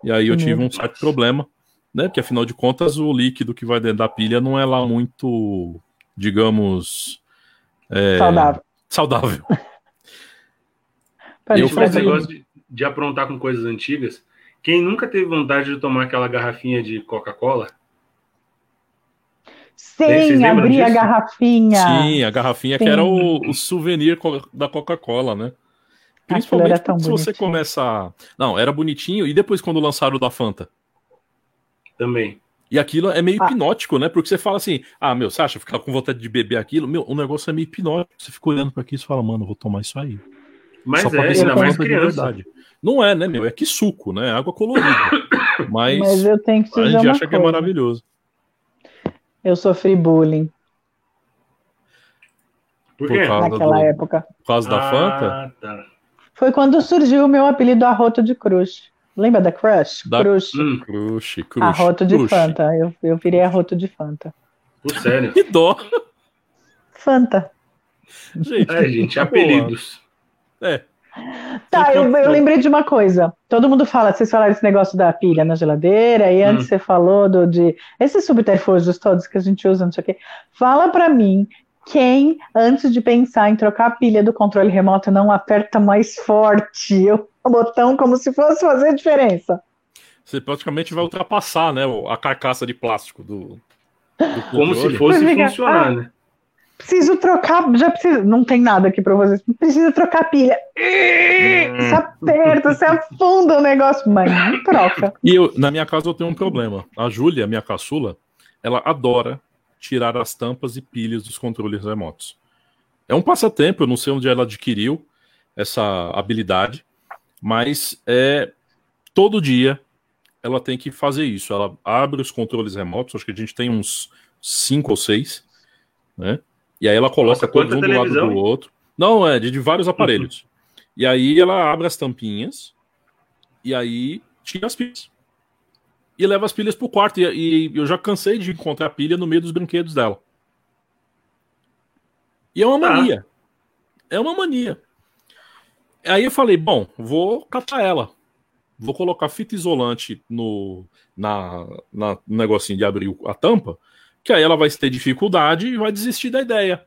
E aí eu tive um certo problema, né? Porque afinal de contas o líquido que vai dentro da pilha não é lá muito, digamos, é... saudável. Saudável. eu fazia... negócio de, de aprontar com coisas antigas. Quem nunca teve vontade de tomar aquela garrafinha de Coca-Cola? Sim, abrir a garrafinha. Sim, a garrafinha Sim. que era o, o souvenir da Coca-Cola, né? Principalmente se bonitinho. você começa. Não, era bonitinho. E depois quando lançaram o da Fanta? Também. E aquilo é meio ah. hipnótico, né? Porque você fala assim: ah, meu, você acha ficar com vontade de beber aquilo? Meu, o negócio é meio hipnótico. Você fica olhando para aquilo e fala, mano, vou tomar isso aí. Mas Só é, ainda mais criança. Não é, né, meu? É que suco, né? Água colorida. Mas, Mas eu tenho que a gente acha que é maravilhoso. Eu sofri bullying. Por quê? Por Naquela do... época. Por causa da ah, Fanta? Tá. Foi quando surgiu o meu apelido Arroto de Cruz. Lembra da Crush? Da... Crush. Hum. Crush, Crush. Arroto de Crush. Fanta. Eu, eu virei Arroto de Fanta. Por sério? que dó. Fanta. Gente, é, gente, apelidos. É. Tá, eu, eu, lembrei de uma coisa. Todo mundo fala, vocês falaram esse negócio da pilha na geladeira, e antes hum. você falou do, de esses subterfúgios todos que a gente usa, não sei o quê. Fala para mim quem, antes de pensar em trocar a pilha do controle remoto, não aperta mais forte o botão como se fosse fazer diferença. Você praticamente vai ultrapassar, né, a carcaça de plástico do, do como se fosse funcionar, ah, né? Preciso trocar, já preciso, não tem nada aqui para vocês. Precisa trocar a pilha. Você aperta, você afunda o negócio, mas não troca. E eu, na minha casa eu tenho um problema. A Júlia, minha caçula, ela adora tirar as tampas e pilhas dos controles remotos. É um passatempo, eu não sei onde ela adquiriu essa habilidade, mas é todo dia ela tem que fazer isso. Ela abre os controles remotos, acho que a gente tem uns cinco ou seis, né? E aí ela coloca Nossa, todo um do lado do outro. Não, é de, de vários aparelhos. Uhum. E aí ela abre as tampinhas e aí tira as pilhas e leva as pilhas pro quarto. E, e, eu já cansei de encontrar pilha no meio dos brinquedos dela. E é uma tá. mania. É uma mania. Aí eu falei, bom, vou catar ela. Vou colocar fita isolante no, na, na, no negocinho de abrir a tampa, que aí ela vai ter dificuldade e vai desistir da ideia.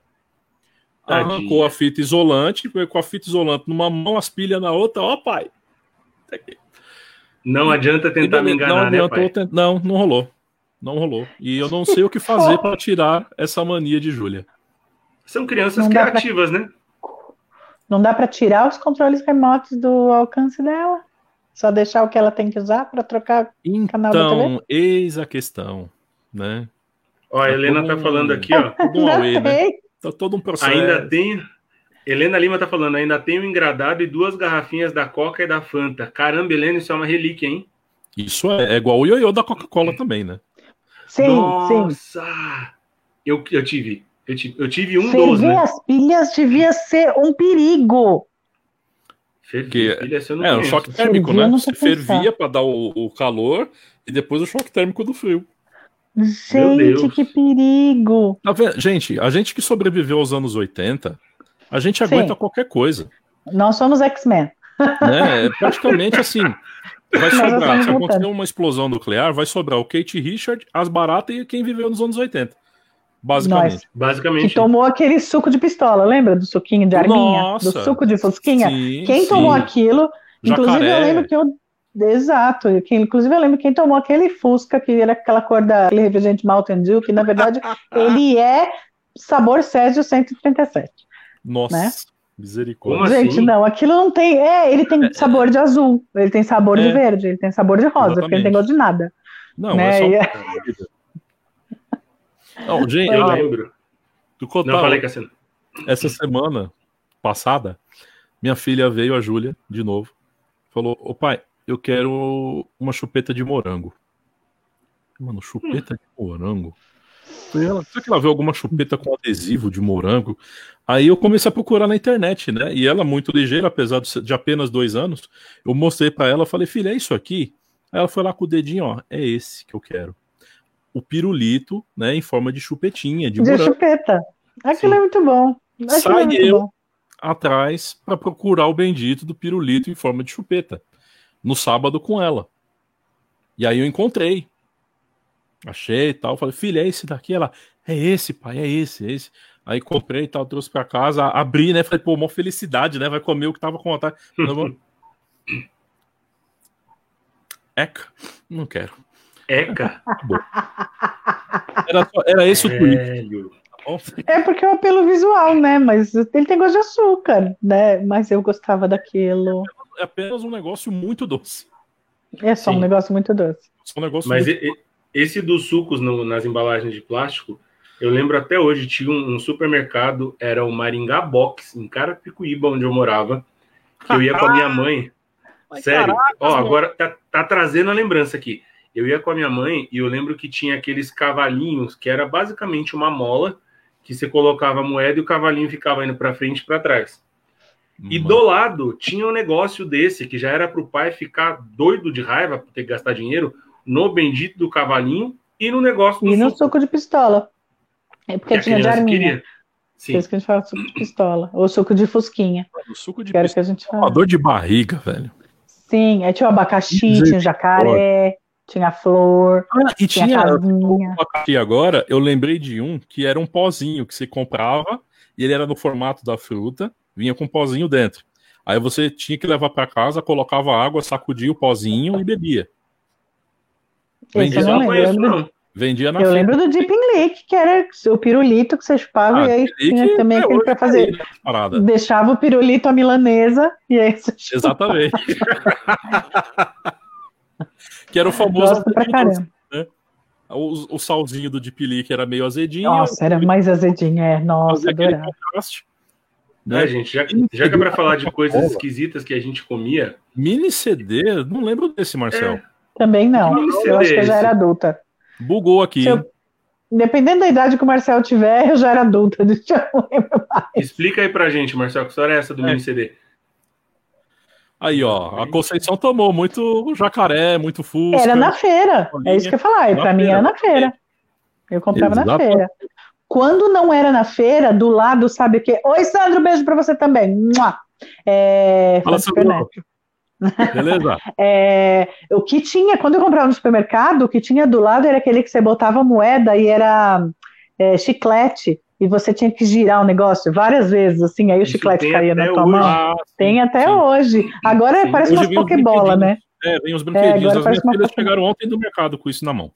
Tadinha. Arrancou a fita isolante, com a fita isolante numa mão, as pilhas na outra, ó pai. Não adianta tentar me enganar, não, né, pai? Tent... Não, não rolou. Não rolou. E eu não sei o que fazer para tirar essa mania de Júlia. São crianças criativas, pra... né? Não dá para tirar os controles remotos do alcance dela? Só deixar o que ela tem que usar para trocar então, canal da TV? Então, eis a questão, né? Ó, a Helena tá falando aqui, ó. Tudo um away, né? Tá todo um processo. Ainda tem Helena Lima tá falando, ainda tem um engradado e duas garrafinhas da Coca e da Fanta. Caramba, Helena, isso é uma relíquia, hein? Isso é, é igual o ioiô da Coca-Cola também, né? Sim, Nossa! sim. Eu, eu tive. Eu tive, eu tive um dos, né? as pilhas devia ser um perigo. Fervia, pilha, é, um choque térmico, fervia, né? Você fervia para dar o, o, calor e depois o choque térmico do frio. Gente, que perigo! Tá gente, a gente que sobreviveu aos anos 80, a gente aguenta Sim. qualquer coisa. Nós somos X-Men. Né? É praticamente assim. Vai sobrar, se acontecer uma explosão nuclear, vai sobrar o Kate Richard, as baratas e quem viveu nos anos 80. Basicamente. Nós, Basicamente. Que tomou aquele suco de pistola, lembra do suquinho de arminha? Nossa, do suco de fusquinha? Sim, quem sim. tomou aquilo, inclusive Jacaré. eu lembro que eu. Exato, que, inclusive eu lembro quem tomou aquele Fusca, que era aquela cor daquele refrigerante Mountain Dew, que na verdade ele é sabor Césio 137. Nossa. Né? Misericórdia. Como Gente, assim? não, aquilo não tem. É, ele tem é, sabor de azul, ele tem sabor é. de verde, ele tem sabor de rosa, Exatamente. porque ele não tem gosto de nada. Não, né? é só. não, gente, eu lembro. Do Cotal, não, falei, Cassino. Essa semana passada, minha filha veio, a Júlia, de novo, falou: Ô pai, eu quero uma chupeta de morango. Mano, chupeta de morango. Ela, será que ela viu alguma chupeta com adesivo de morango? Aí eu comecei a procurar na internet, né? E ela, muito ligeira, apesar de apenas dois anos, eu mostrei para ela, falei, filha, é isso aqui? Aí ela foi lá com o dedinho, ó, é esse que eu quero. O pirulito, né, em forma de chupetinha, de, De morango. chupeta. Aquilo Sim. é muito bom. Aquilo é Sai muito eu bom. atrás para procurar o bendito do pirulito em forma de chupeta. No sábado com ela. E aí eu encontrei. Achei e tal. Falei, filha, é esse daqui? Ela, é esse, pai, é esse, é esse. Aí comprei e tal, trouxe pra casa, abri, né? Falei, pô, uma felicidade, né? Vai comer o que tava com vontade. Não, Eca, não quero. Eca. Era, só- era esse o tweet. É porque é o apelo visual, né? Mas ele tem gosto de açúcar, né? Mas eu gostava daquilo. É apenas um negócio muito doce. É só um Sim. negócio muito doce. Só um negócio Mas muito... esse dos sucos no- nas embalagens de plástico, eu lembro até hoje, tinha um, um supermercado, era o Maringá Box, em Carapicuíba, onde eu morava, que eu ia com a minha mãe. Mas Sério, caracas, ó, mano. agora tá, tá trazendo a lembrança aqui. Eu ia com a minha mãe e eu lembro que tinha aqueles cavalinhos, que era basicamente uma mola, que você colocava a moeda e o cavalinho ficava indo para frente e para trás. E Mano. do lado tinha um negócio desse, que já era para o pai ficar doido de raiva por ter que gastar dinheiro no bendito do cavalinho e no negócio do E no suco, suco de pistola. É que porque a tinha de arminha. queria. Por Sim. isso que a gente fala suco de pistola. Ou suco de fusquinha. O suco de Que pistola que a gente é uma fala. dor de barriga, velho. Sim, aí tinha o abacaxi, tinha o jacaré, tinha a flor, Ah, e tinha tinha. casinha. Aqui agora, eu lembrei de um que era um pozinho que você comprava e ele era no formato da fruta, vinha com um pozinho dentro. Aí você tinha que levar para casa, colocava água, sacudia o pozinho e bebia. Vendia, eu não lembro. vendia na eu feira. lembro do Deep in Leak, que era o pirulito que você chupava, Ah, e aí tinha também aquele pra tá fazer. né, parada. Deixava o pirulito à milanesa, e aí você chupava. Exatamente. que era o famoso Gosto pra caramba. o, o salzinho do Deep Leak era meio azedinho. Nossa, era mais azedinho, é. Nossa, adorava. Né, Né? gente, já, já que é para falar de coisas esquisitas que a gente comia, Mini CD, não lembro desse, Marcel. É. Também não. Que Eu acho que eu já era adulta. Bugou aqui. Eu- Dependendo da idade que o Marcel tiver, eu já era adulta. Deixa eu lembrar. explica aí pra gente, Marcelo, que história é essa do É. mini CD? Aí, ó, a Conceição tomou muito jacaré, muito fusca. Era na feira. É isso que eu ia falar. E Na pra mim feira, era na feira. Eu comprava na Exatamente. feira. Quando não era na feira, do lado, sabe o quê? Oi, Sandro, beijo pra você também. Mua! É, Fala, Sandro. Beleza? É, o que tinha, quando eu comprava no supermercado, o que tinha do lado era aquele que você botava moeda e era é, chiclete, e você tinha que girar o negócio várias vezes, assim, aí o Isso chiclete caía na tua hoje. mão. Ah, sim, Tem até sim. hoje. Agora Sim. parece Hoje umas pokebola, né? É, vem os brinquedinhos. agora As minhas filhas chegaram ontem do mercado com isso na mão.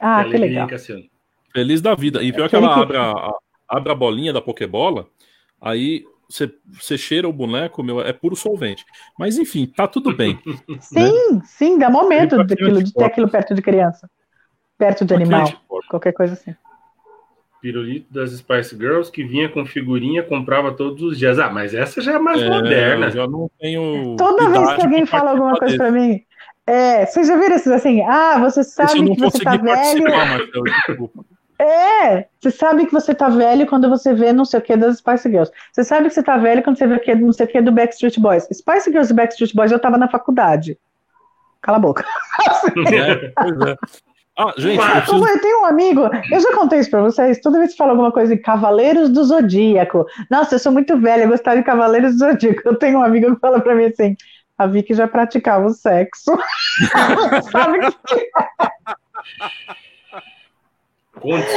Ah, Que que legal. Cassiano? Feliz da vida. E pior que Aquele ela que- abre a, abre a bolinha da Pokébola, aí você, você cheira o boneco, meu, é puro solvente. Mas enfim, tá tudo bem. Sim, sim, dá mó medo Ele tá daquilo, de ter aquilo perto de criança. Perto de animal, qualquer coisa assim. Pirulito das Spice Girls que vinha com figurinha, comprava todos os dias. Ah, mas essa já é mais É, moderna. eu já não tenho. Toda vez que alguém fala alguma coisa pra mim, é, vocês já viram esses assim? Ah, você sabe não que você tá consegui velho. É, você sabe que você tá velho quando você vê não sei o que das Spice Girls. Você sabe que você tá velho quando você vê o que, não sei o que do Backstreet Boys. Spice Girls e Backstreet Boys eu tava na faculdade. Cala a boca. É, pois é. Ah, gente, eu preciso Eu tenho um amigo, eu já contei isso pra vocês, toda vez que fala alguma coisa em Cavaleiros do Zodíaco. Nossa, eu sou muito velha, eu gostava de Cavaleiros do Zodíaco. Eu tenho um amigo que fala pra mim assim, a Vicky já praticava o sexo. Sabe que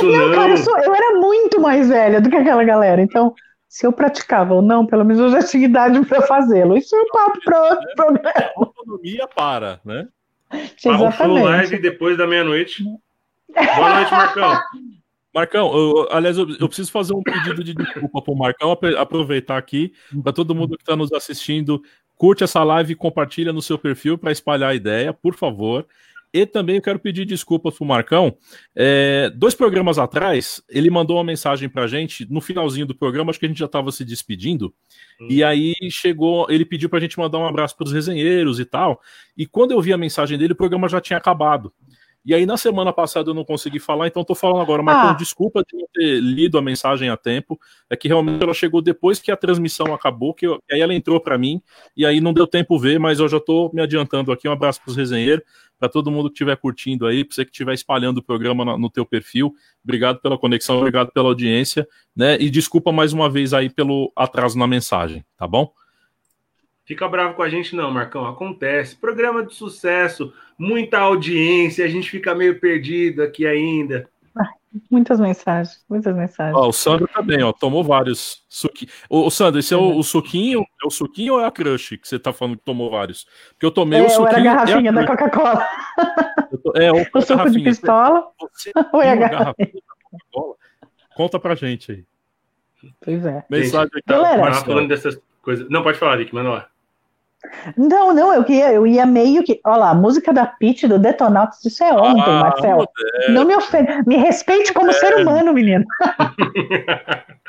Não, cara, eu, sou- eu era muito mais velha do que aquela galera. Então, se eu praticava ou não, pelo menos eu já tinha idade para fazê-lo. Isso é um papo para outro programa. autonomia para, né? Para o show live Exatamente. depois da meia-noite. Boa noite, Marcão. Marcão, eu- eu- aliás, eu, eu preciso fazer um pedido de desculpa pro Marcão, apre- aproveitar aqui, para todo mundo que está nos assistindo, curte essa live e compartilha no seu perfil para espalhar a ideia, por favor. E também eu quero pedir desculpas pro Marcão. É, dois programas atrás, ele mandou uma mensagem pra gente, no finalzinho do programa, acho que a gente já estava se despedindo, e aí chegou, ele pediu pra gente mandar um abraço pros resenheiros e tal, e quando eu vi a mensagem dele, o programa já tinha acabado. E aí, na semana passada, eu não consegui falar, então tô falando agora. Marcão, Ah. desculpa de não ter lido a mensagem a tempo. É que realmente ela chegou depois que a transmissão acabou, que, eu- aí ela entrou para mim, e aí não deu tempo ver, mas eu já tô me adiantando aqui. Um abraço pros resenheiros, para todo mundo que estiver curtindo aí, pra você que estiver espalhando o programa no, no teu perfil. Obrigado pela conexão, obrigado pela audiência, né? E desculpa mais uma vez aí pelo atraso na mensagem, tá bom? Fica bravo com a gente, não, Marcão. Acontece. Programa de sucesso, muita audiência, a gente fica meio perdido aqui ainda. Muitas mensagens, muitas mensagens. Ó, o Sandro também, ó, tomou vários suquinhos. Ô, ô, Sandro, esse é o, o suquinho, é o suquinho ou é a crush que você tá falando que tomou vários? Porque eu tomei É, o ou suquinho. era a garrafinha da crush. Coca-Cola. É, ou O suco de garrafinha. pistola. Você Ou é a garrafinha. da Coca-Cola? Conta pra gente aí. Pois é. Mensagem aqui, Galera. Falando dessas coisas. Não, pode falar, Vicky, manda lá. Não, não, eu ia, eu ia meio que. Olha lá, a música da Pitty do Detonautas, isso é ontem, Ah, Marcelo. Não me ofenda. Me respeite como ser humano, menino.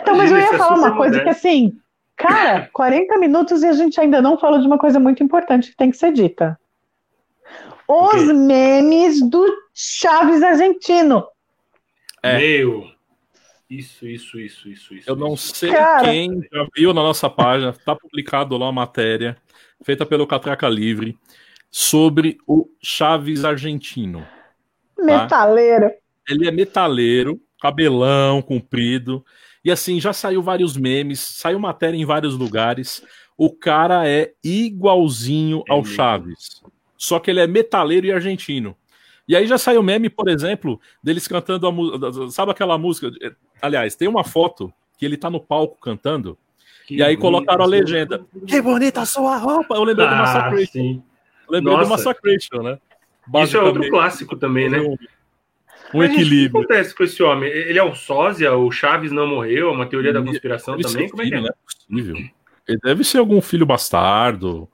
Então, mas eu ia é falar uma super coisa que assim, cara, 40 minutos e a gente ainda não falou de uma coisa muito importante que tem que ser dita. Os quê? memes do Chaves argentino. É. Meu. Isso, isso, isso, isso, isso. Eu não sei Cara. quem já viu na nossa página, tá publicado lá uma matéria feita pelo Catraca Livre sobre o Chaves argentino. Metaleiro. Ele é metaleiro, cabelão comprido. E assim, já saiu vários memes, saiu matéria em vários lugares. O cara é igualzinho ao. Chaves. Só que ele é metaleiro e argentino. E aí já saiu meme, por exemplo, deles cantando a música. Sabe aquela música? Aliás, tem uma foto que ele tá no palco cantando. Que e aí colocaram a legenda. Que bonita a sua roupa! Eu lembrei do Ah, Massacration. sim. Eu lembrei do Nossa. Massacration, né? Isso é outro clássico também, né? Um, um equilíbrio. O que acontece com esse homem? Ele é um sósia? O Chaves não morreu? É uma teoria da conspiração Deve também? Como é que é? filho, Não é possível. Ele deve ser algum filho bastardo.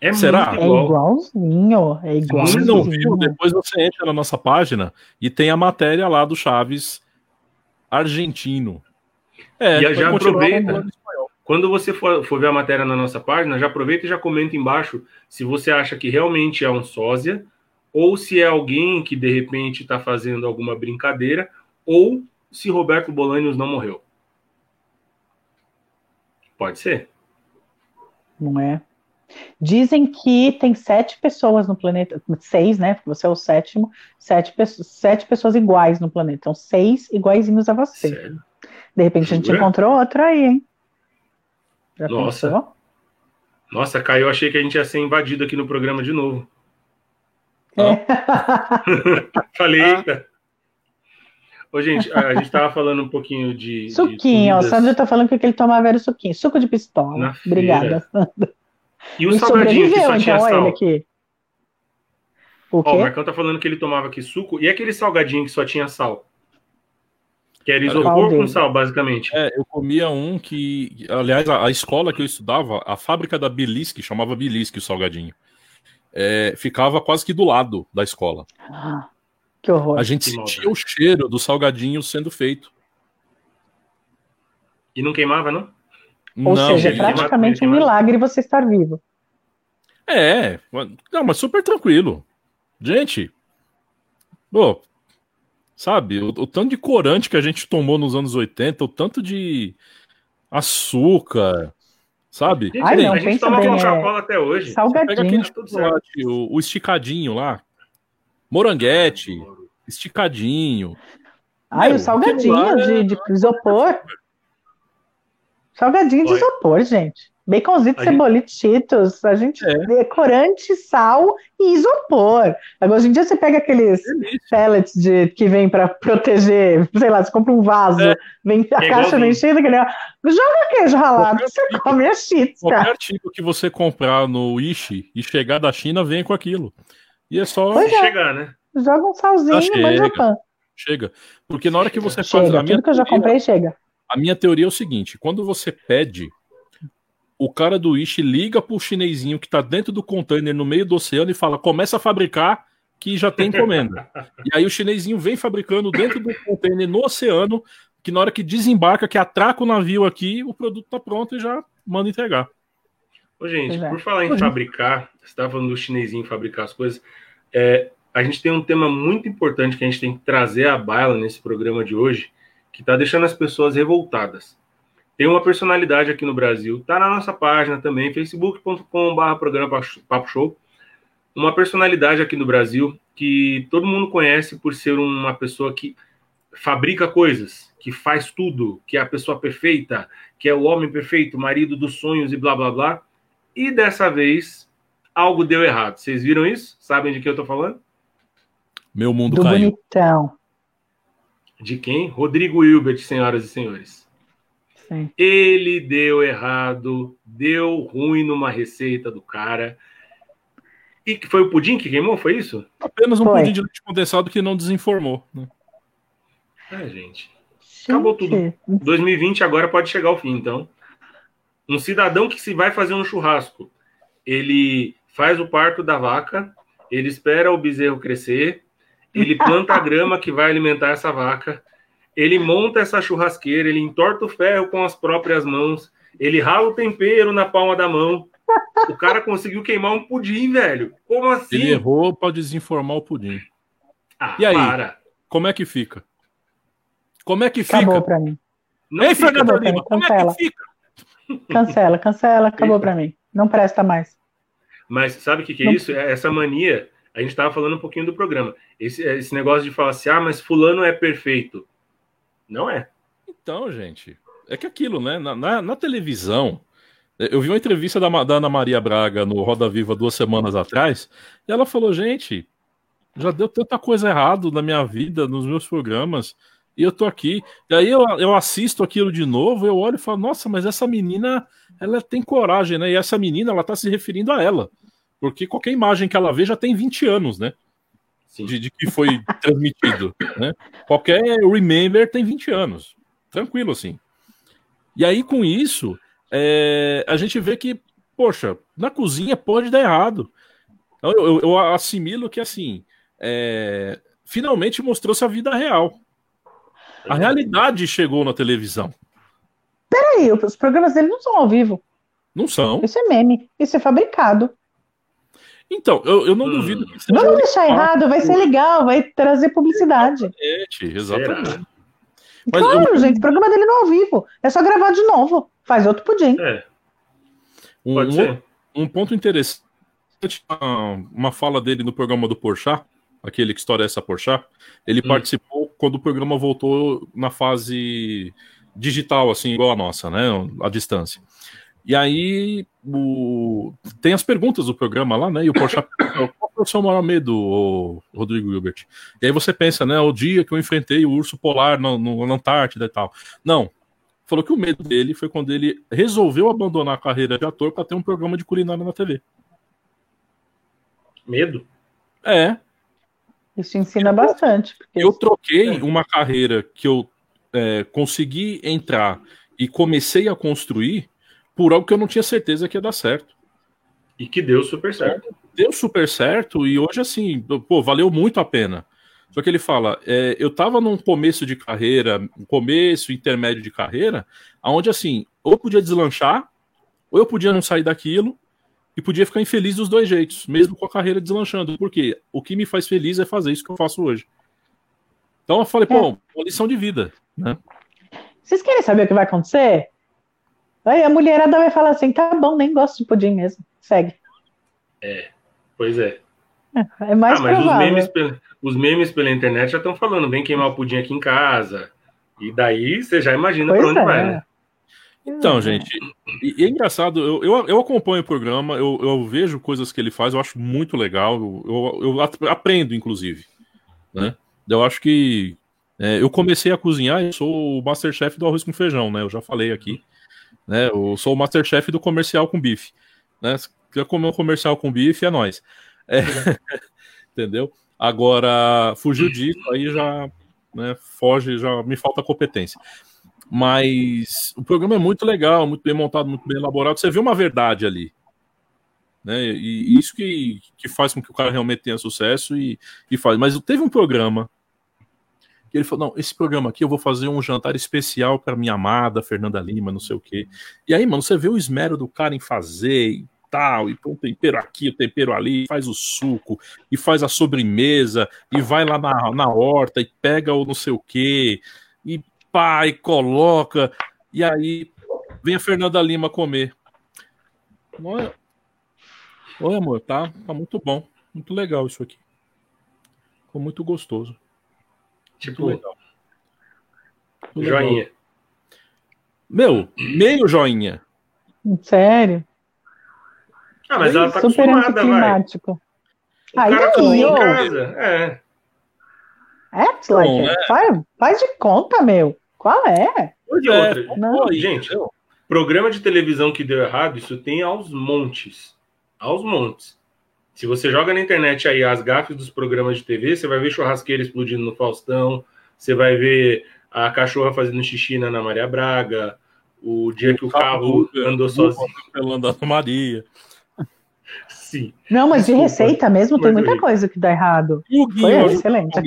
É Será? muito É igual. igualzinho. É Se igualzinho. você não viu, depois você entra na nossa página e tem a matéria lá do Chaves argentino. É, E já aproveita. Quando você for, for ver a matéria na nossa página, já aproveita e já comenta embaixo se você acha que realmente é um sósia ou se é alguém que de repente está fazendo alguma brincadeira ou se Roberto Bolanios não morreu. Pode ser. Não é? Dizem que tem sete pessoas no planeta, seis, né? Porque você é o sétimo, sete, sete pessoas iguais no planeta. Então, seis iguaizinhos a você. Sério. De repente a gente encontrou outro aí, hein? Já Nossa. pensou? Nossa, Caio, eu achei que a gente ia ser invadido aqui no programa de novo. É. Falei, Ah. eita. Ô, gente, a, gente tava falando um pouquinho de. de Suquinho, ó. O. Sandro tá falando que ele tomava era suquinho. Suco de pistola. Obrigada, Sandro. E o Ele salgadinho que só tinha então, sal. aqui. O Ó, o? Marcão tá falando que ele tomava aqui suco. E aquele salgadinho que só tinha sal? Que era isopor com sal, basicamente. É, eu comia um que, aliás, a, a escola que eu estudava, a fábrica da Bilisque, chamava Bilisque o salgadinho, é, ficava quase que do lado da escola. Ah, que horror. A gente Que sentia o cheiro do salgadinho sendo feito. E não queimava, não? Ou Não, seja, é ele- praticamente um milagre você estar vivo. É, não, mas super tranquilo. Gente, pô, sabe, o, o tanto de corante que a gente tomou nos anos 80, o tanto de açúcar, sabe? Ai, não, a gente toma bem, é Coca-Cola até hoje. Pega Salgadinho. chocolate, o, o esticadinho lá, moranguete, esticadinho. Ai, Meu, o salgadinho de, é- de isopor. Salgadinho de Olha. isopor, gente. Baconzito, A gente- cebolito, cheetos, a gente É. corante, sal e isopor. Agora, hoje em dia você pega aqueles Delícia. pellets de, que vem para proteger, sei lá, você compra um vaso, É. vem, a É caixa vem cheia daquele, joga queijo ralado, Qualquer você tipo. come a cheats, Qualquer cara. artigo que você comprar no Wish e chegar da China, vem com aquilo. E é só. Pois é. Chegar, né? Joga um salzinho, Ah, chega. pan. Chega. Porque na hora que você faz. Chega, A minha, tudo que eu já comprei chega. A minha teoria é o seguinte: quando você pede, o cara do Wish liga pro chinesinho que tá dentro do container no meio do oceano e fala: começa a fabricar que já tem encomenda. e aí o chinesinho vem fabricando dentro do container no oceano, que na hora que desembarca, que atraca o navio aqui, o produto tá pronto e já manda entregar. Ô, gente, é. por falar em é. fabricar, você estava falando do chinesinho fabricar as coisas. é, a gente tem um tema muito importante que a gente tem que trazer à baila nesse programa de hoje, que está deixando as pessoas revoltadas. Tem uma personalidade aqui no Brasil, tá na nossa página também, facebook.com.br programa Papo Show. Uma personalidade aqui no Brasil que todo mundo conhece por ser uma pessoa que fabrica coisas, que faz tudo, que é a pessoa perfeita, que é o homem perfeito, marido dos sonhos e blá blá blá. E dessa vez algo deu errado. Vocês viram isso? Sabem de que eu tô falando? Meu mundo Do caiu. bonitão. De quem? Rodrigo Hilbert, senhoras e senhores. Sim. Ele deu errado, deu ruim numa receita do cara. E que foi o pudim que queimou, foi isso? Apenas um Foi. pudim de leite condensado que não desinformou. né? É, gente. Acabou tudo. Gente, 2020 agora pode chegar ao fim, então. Um cidadão que se vai fazer um churrasco, ele faz o parto da vaca, ele espera o bezerro crescer, ele planta a grama que vai alimentar essa vaca, ele monta essa churrasqueira, ele entorta o ferro com as próprias mãos, ele rala o tempero na palma da mão. O cara conseguiu queimar um pudim, velho. Como assim? Ele errou para desinformar o pudim. Ah, E aí? para. Como é que fica? Como é que acabou fica? pra mim. Não Ei, fica- Fernando Acabou, Lima, como é cancela. que fica? Cancela, cancela, acabou pra mim. Não presta mais. Mas sabe o que, que é Não. isso? É essa mania. A gente estava falando um pouquinho do programa. Esse, esse negócio de falar assim, ah, mas fulano é perfeito. Não é. Então, gente, é que aquilo, né? Na, na- na televisão, eu vi uma entrevista da, da Ana Maria Braga no Roda Viva duas semanas atrás, e ela falou, gente, já deu tanta coisa errado na minha vida, nos meus programas, e eu tô aqui. E aí eu, eu assisto aquilo de novo, eu olho e falo, nossa, mas essa menina, ela tem coragem, né? E essa menina, ela tá se referindo a ela. Porque qualquer imagem que ela vê já tem 20 anos, né? Sim. de, de que foi transmitido. Né? Qualquer remember tem 20 anos. Tranquilo assim. E aí, com isso, é, a gente vê que, poxa, na cozinha pode dar errado. Então, eu, eu- eu assimilo que, assim, é, finalmente mostrou-se a vida real. A realidade chegou na televisão. Peraí, os programas dele não são ao vivo. Não são. Isso é meme. Isso é fabricado. Então, eu, eu não Hum. duvido que seja Vamos deixar errado, vai ser legal, vai trazer publicidade. Exatamente, exatamente. Será? Mas claro, eu- gente, o programa dele não é ao vivo. É só gravar de novo. Faz outro pudim. É, um, pode um ser. um ponto interessante, uma, uma fala dele no programa do Porchat, aquele que história é essa Porchat, ele Hum. participou quando o programa voltou na fase digital, assim, igual a nossa, né, a distância. E aí o... tem as perguntas do programa lá, né, e o perguntou, qual foi o seu maior medo, Rodrigo Gilbert? E aí você pensa, né, o dia que eu enfrentei o urso polar no, no, na Antártida e tal. Não, falou que o medo dele foi quando ele resolveu abandonar a carreira de ator para ter um programa de culinária na TV. Medo? É, Isso ensina bastante. porque eu troquei É. uma carreira que eu é, consegui entrar e comecei a construir por algo que eu não tinha certeza que ia dar certo. E que deu super certo. Deu super certo e hoje, assim, pô, valeu muito a pena. Só que ele fala, é, eu tava num começo de carreira, um começo, intermédio de carreira, onde, assim, ou eu podia deslanchar, ou eu podia não sair daquilo, e podia ficar infeliz dos dois jeitos, mesmo com a carreira deslanchando. Porque o que me faz feliz é fazer isso que eu faço hoje. Então eu falei, pô, uma lição de vida, né? Vocês querem saber o que vai acontecer? Aí a mulherada vai falar assim: tá bom, nem gosto de pudim mesmo. Segue. Pois é. É mais ah, mas os provável. memes, pela, os memes pela internet já estão falando, vem queimar o pudim aqui em casa. E daí você já imagina Pois pra onde é. vai, né? Então, gente, e, e é engraçado, eu, eu, eu acompanho o programa, eu, eu vejo coisas que ele faz, eu acho muito legal, eu, eu, eu ap- aprendo, inclusive. Né? Eu acho que é, eu comecei a cozinhar, eu sou o Masterchef do arroz com feijão, né? Eu já falei aqui. Né? Eu sou o Masterchef do comercial com bife. Né? Se comer um comercial com bife, é nóis. É, entendeu? Agora, fugiu disso, aí já né, foge, já me falta competência. Mas o programa é muito legal, muito bem montado, muito bem elaborado. Você vê uma verdade ali. Né? E isso que, que faz com que o cara realmente tenha sucesso e, e faz. Mas teve um programa que ele falou: não, esse programa aqui eu vou fazer um jantar especial para minha amada Fernanda Lima, não sei o quê. E aí, mano, você vê o esmero do cara em fazer, e tal, e põe um tempero aqui, o um tempero ali, faz o suco, e faz a sobremesa, e vai lá na, na horta e pega o não sei o quê, e pá, e coloca, e aí vem a Fernanda Lima comer. Oi amor, tá, tá muito bom, muito legal isso aqui. Ficou muito gostoso. Tipo, legal. Joinha. Meu, meio joinha. Sério? Ah, mas ela tá Super acostumada, vai. O Aí cara tá em casa, é. É, like, é. Faz, faz de conta, meu. Qual é? É, outra. Não. Gente, programa de televisão que deu errado, isso tem aos montes. Aos montes. Se você joga na internet aí as gafes dos programas de TV, você vai ver churrasqueira explodindo no Faustão, você vai ver a cachorra fazendo xixi na Ana Maria Braga, o dia que o carro andou sozinho. Pela Maria. Sim. Não, mas Desculpa. de receita mesmo tem muita coisa que dá errado. E o Guinho Foi excelente.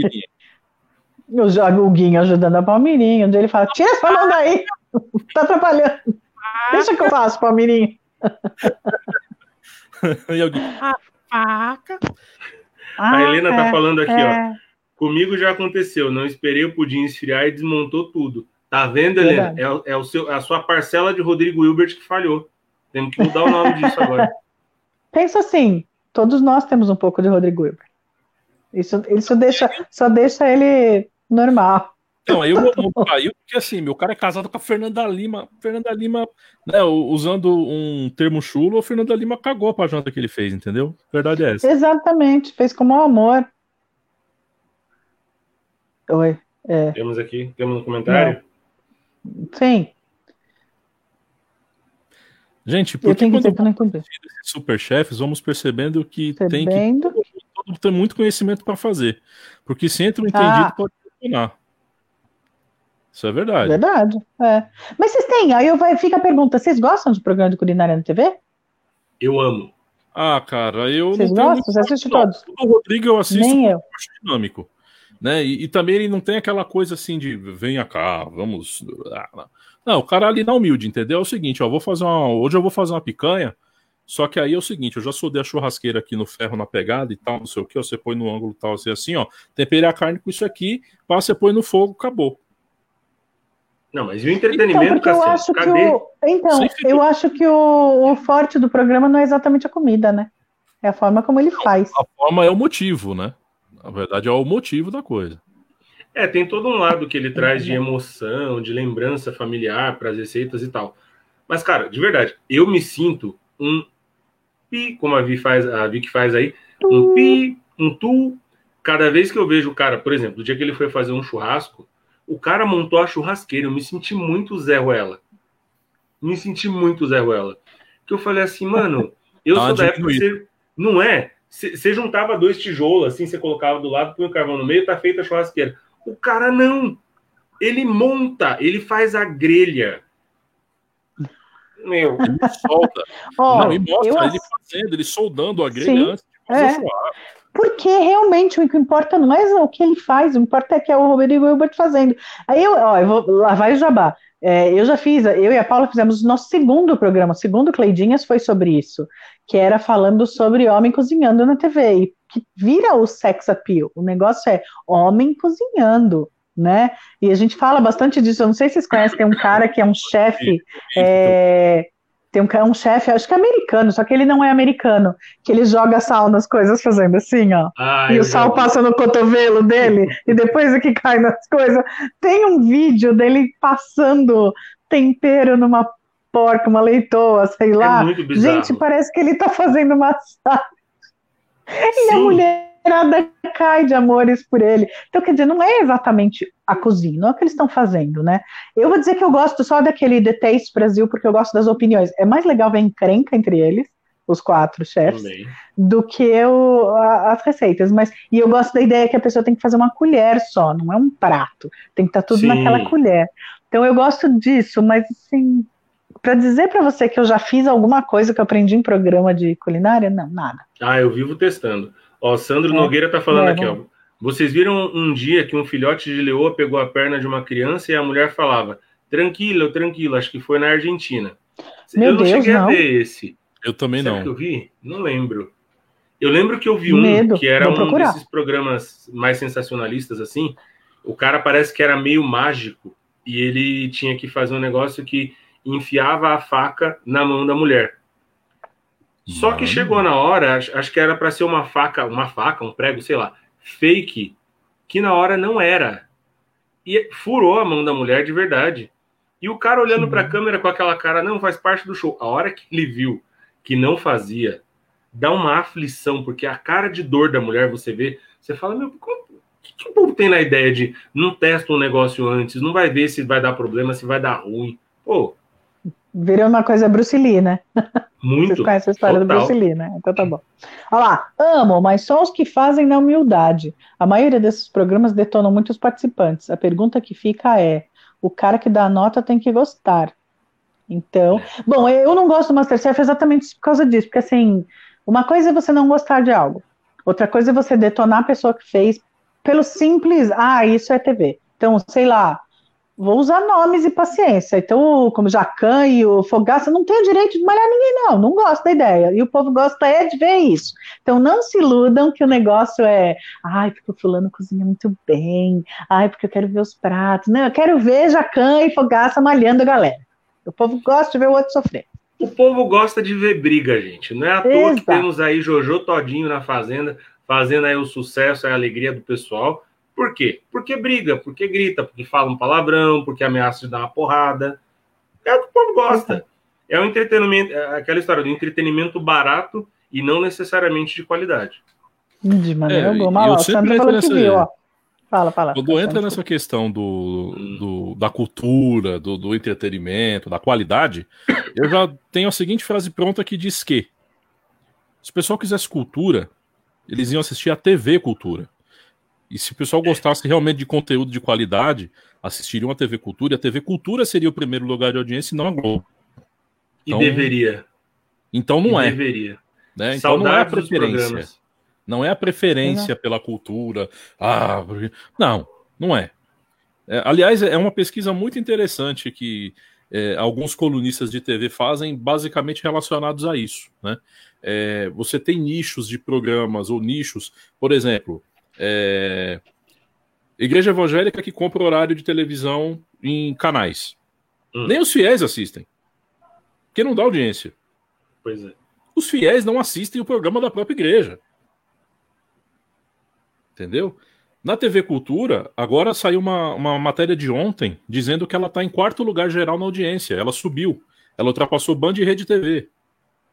O, o Guinho ajudando a Palmirinha, onde ele fala: tira essa mão daí, tá atrapalhando. Deixa que eu faço, Palmirinha. e alguém, a faca. Ah, a Helena tá é, falando aqui, é. ó. Comigo já aconteceu, não esperei o pudim esfriar e desmontou tudo. Tá vendo, Helena? É, é, o seu, é a sua parcela de Rodrigo Hilbert que falhou. Temos que mudar o nome disso agora. Pensa assim, todos nós temos um pouco de Rodrigo Hilbert. Isso, isso deixa, só deixa ele normal. Não, aí eu não caiu porque assim, meu cara é casado com a Fernanda Lima. Fernanda Lima, né, usando um termo chulo, a Fernanda Lima cagou pra janta que ele fez, entendeu? Verdade é essa. Exatamente, fez com mau amor. Oi. É. Temos aqui, temos um comentário? Não. Sim. Gente, porque quando super chefes, vamos percebendo que tem que todo, tem muito conhecimento para fazer. Porque se entra um entendido, ah. pode funcionar. Isso é verdade. Verdade. É. Mas vocês têm, aí eu vai, fica a pergunta: vocês gostam de programa de culinária na TV? Eu amo. Ah, cara, eu vocês não gostam? Você assiste todos? O Rodrigo eu assisto Nem eu. dinâmico. Né? E, e, também ele não tem aquela coisa assim de venha cá, vamos. Ah, não, o cara ali na humilde, entendeu? É o seguinte, ó, vou fazer uma. Hoje eu vou fazer uma picanha. Só que aí é o seguinte, eu já soldei a churrasqueira aqui no ferro na pegada e tal, não sei o que, você põe no ângulo tal, assim, assim, ó. Temperei a carne com isso aqui, passa, você põe no fogo, acabou. Não, mas e o entretenimento, então, eu acho Cadê? Que o... Então, eu acho que o... o forte do programa não é exatamente a comida, né? É a forma como ele faz. A forma é o motivo, né? Na verdade, é o motivo da coisa. É, tem todo um lado que ele traz de emoção, de lembrança familiar para as receitas e tal. Mas, cara, de verdade, eu me sinto um pi, como a Vi faz, a Vi que faz aí, um pi, um tu. Cada vez que eu vejo o cara, por exemplo, o dia que ele foi fazer um churrasco, o cara montou a churrasqueira. Eu me senti muito Zé Ruela. Me senti muito Zé Ruela. Que eu falei assim, mano, eu sou da época que você. Não é? Você juntava dois tijolos, assim, você colocava do lado, põe o carvão no meio, tá feita a churrasqueira. O cara não. Ele monta, ele faz a grelha. Meu, ele solta. oh, não, e mostra eu... ele fazendo, ele soldando a grelha Sim, antes de fazer é. Porque realmente o que importa não é o que ele faz, o que importa é que é o Rodrigo Hilbert fazendo. Aí eu, ó, eu vou, lá vai o jabá. É, eu já fiz, eu e a Paula fizemos o nosso segundo programa, o segundo Cleidinhas foi sobre isso, que era falando sobre homem cozinhando na TV, e que vira o sex appeal. O negócio é homem cozinhando, né? E a gente fala bastante disso. Eu não sei se vocês conhecem, tem um cara que é um chefe. É, tem um, um chefe, acho que é americano, só que ele não é americano, que ele joga sal nas coisas fazendo assim, ó. Ah, e o sal passa no cotovelo dele, e depois é que cai nas coisas. Tem um vídeo dele passando tempero numa porca, uma leitoa, sei é lá. É Gente, parece que ele tá fazendo massagem. E a mulher nada cai de amores por ele. Então, quer dizer, não é exatamente a cozinha, não é o que eles estão fazendo, né? Eu vou dizer que eu gosto só daquele The Taste Brasil, porque eu gosto das opiniões. É mais legal ver encrenca entre eles, os quatro chefs, Também. do que o, a, as receitas. Mas, e eu gosto da ideia que a pessoa tem que fazer uma colher só, não é um prato. Tem que estar tá tudo Sim. naquela colher. Então eu gosto disso, mas assim, para dizer para você que eu já fiz alguma coisa que eu aprendi em programa de culinária, não, nada. Ah, eu vivo testando. Ó, Sandro é, Nogueira tá falando é, aqui, ó. Vocês viram um dia que um filhote de leoa pegou a perna de uma criança e a mulher falava: tranquilo, tranquilo, acho que foi na Argentina. Meu eu não Deus, cheguei não. a ver esse. Eu também Sabe não. que eu vi? Não lembro. Eu lembro que eu vi um Medo, que era vou um procurar. desses programas mais sensacionalistas, assim. O cara parece que era meio mágico e ele tinha que fazer um negócio que enfiava a faca na mão da mulher. Só que chegou na hora, acho, que era para ser uma faca, uma faca, um prego, sei lá, fake, que na hora não era. E furou a mão da mulher de verdade. E o cara olhando para a câmera com aquela cara, não, faz parte do show. A hora que ele viu que não fazia, dá uma aflição, porque a cara de dor da mulher você vê, você fala, meu, como, o que, que o povo tem na ideia de não testa um negócio antes, não vai ver se vai dar problema, se vai dar ruim. Pô, Virou uma coisa Bruce Lee, né? muito. Vocês conhecem a história do Total. Bruce Lee, né? Então tá bom. Olha lá, amo, mas só os que fazem na humildade. A maioria desses programas detonam muitos participantes. A pergunta que fica é: o cara que dá a nota tem que gostar. Então, bom, eu não gosto do Masterchef exatamente por causa disso, porque assim, uma coisa é você não gostar de algo, outra coisa é você detonar a pessoa que fez pelo simples, ah, isso é TV. Então, sei lá, vou usar nomes e paciência. Então, como Jacan e o Fogaça não tem o direito de malhar ninguém, não. Não gosto da ideia. E o povo gosta é de ver isso. Então, não se iludam que o negócio é, ai, porque o fulano cozinha muito bem. Ai, porque eu quero ver os pratos. Não, eu quero ver Jacan e Fogaça malhando a galera. O povo gosta de ver o outro sofrer. O povo gosta de ver briga, gente. Não é à toa que temos aí Jojo Todinho na Fazenda, fazendo aí o sucesso e a alegria do pessoal. Por quê? Porque briga, porque grita, porque fala um palavrão, porque ameaça de dar uma porrada. É o que o povo gosta. É o entretenimento, é aquela história do entretenimento barato e não necessariamente de qualidade. De maneira É, alguma. eu lá, o sempre Sandro falou que viu, ó. Fala, fala. Quando entra nessa questão do, do- da cultura, do, do entretenimento, da qualidade, eu já tenho a seguinte frase pronta que diz que se o pessoal quisesse cultura, eles iam assistir a TV Cultura. E se o pessoal gostasse realmente de conteúdo de qualidade, assistiriam a TV Cultura, e a TV Cultura seria o primeiro lugar de audiência e não a Globo. E Então, deveria. Então não e é. Deveria. Né? Então não é a preferência. Não é a preferência pela cultura. Ah, porque... não, não é. É, aliás, é uma pesquisa muito interessante que é, alguns colunistas de TV fazem, basicamente relacionados a isso. Né? É, você tem nichos de programas ou nichos, por exemplo, é, igreja evangélica que compra horário de televisão em canais. Hum. Nem os fiéis assistem, porque não dá audiência. Pois é. Os fiéis não assistem o programa da própria igreja. Entendeu? Na TV Cultura, agora saiu uma, uma matéria de ontem dizendo que ela está em quarto lugar geral na audiência. Ela subiu. Ela ultrapassou Band e Rede TV.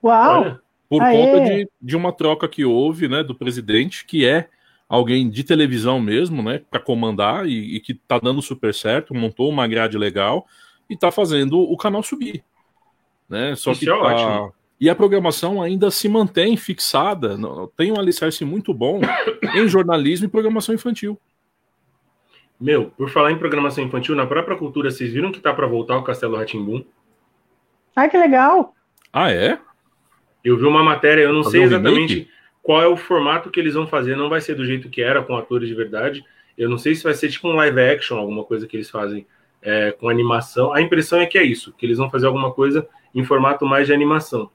Uau! Olha, Por Aê! conta de, de uma troca que houve né, do presidente, que é alguém de televisão mesmo, né? Para comandar e, e que está dando super certo, montou uma grade legal e está fazendo o canal subir. Né? Só Isso que é tá- ótimo. E a programação ainda se mantém fixada, tem um alicerce muito bom em jornalismo e programação infantil. Meu, por falar em programação infantil, na própria cultura, vocês viram que tá para voltar o Castelo Ratimbum? Ai, que legal! Ah, é? Eu vi uma matéria, eu não Fazer sei um exatamente remake? Qual é o formato que eles vão fazer, não vai ser do jeito que era, com atores de verdade. Eu não sei se vai ser tipo um live action, alguma coisa que eles fazem é, com animação. A impressão é que é isso, que eles vão fazer alguma coisa em formato mais de animação.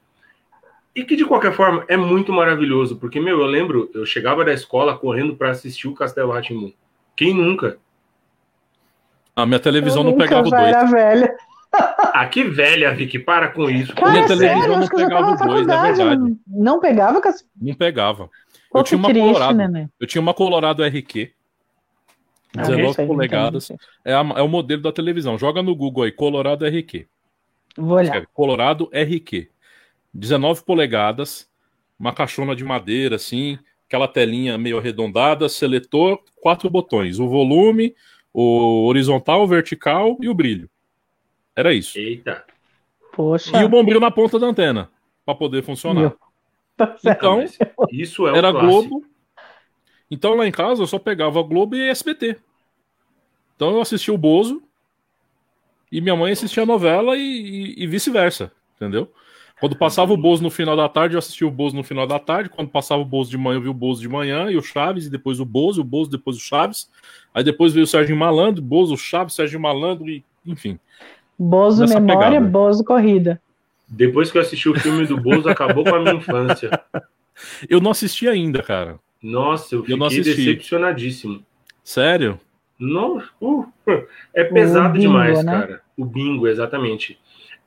E que de qualquer forma é muito maravilhoso, porque, meu, eu lembro, eu chegava da escola correndo para assistir o Castelo Ratimbum. Quem nunca? A minha televisão Eu não nunca, pegava o 2. era velha. Ah, que velha, Vicky, para com isso. Cara, minha televisão sério, não pegava tava na o dois, é verdade. Não pegava. Não pegava. Pô, Eu tinha uma triste, Colorado. neném. Eu tinha uma Colorado RQ, Ah, 19 não sei, não polegadas. É, a- é o modelo da televisão. Joga no Google aí, Colorado RQ. Vou olhar. Escreve, Colorado RQ. 19 polegadas, uma caixona de madeira, assim, aquela telinha meio arredondada, seletor, quatro botões: o volume, o horizontal, o vertical e o brilho. Era isso. Eita. Poxa. E o bombril na ponta da antena, para poder funcionar. Meu. Então, isso é era. Globo. Então lá em casa eu só pegava Globo e SBT. Então eu assistia o Bozo e minha mãe assistia a novela e, e- e vice-versa, entendeu? Quando passava o Bozo no final da tarde, eu assistia o Bozo no final da tarde. Quando passava o Bozo de manhã, eu vi o Bozo de manhã e o Chaves, e depois o Bozo, o Bozo, depois o Chaves. Aí depois veio o Sérgio Malandro, Bozo, Chaves, Sérgio Malandro e enfim. Bozo Nessa memória, pegada. Bozo corrida. Depois que eu assisti o filme do Bozo, acabou com a minha infância. Eu não assisti ainda, cara. Nossa, eu fiquei Eu não assisti. decepcionadíssimo. Sério? Não, uh, é pesado bingo, demais, né? cara. O bingo, exatamente.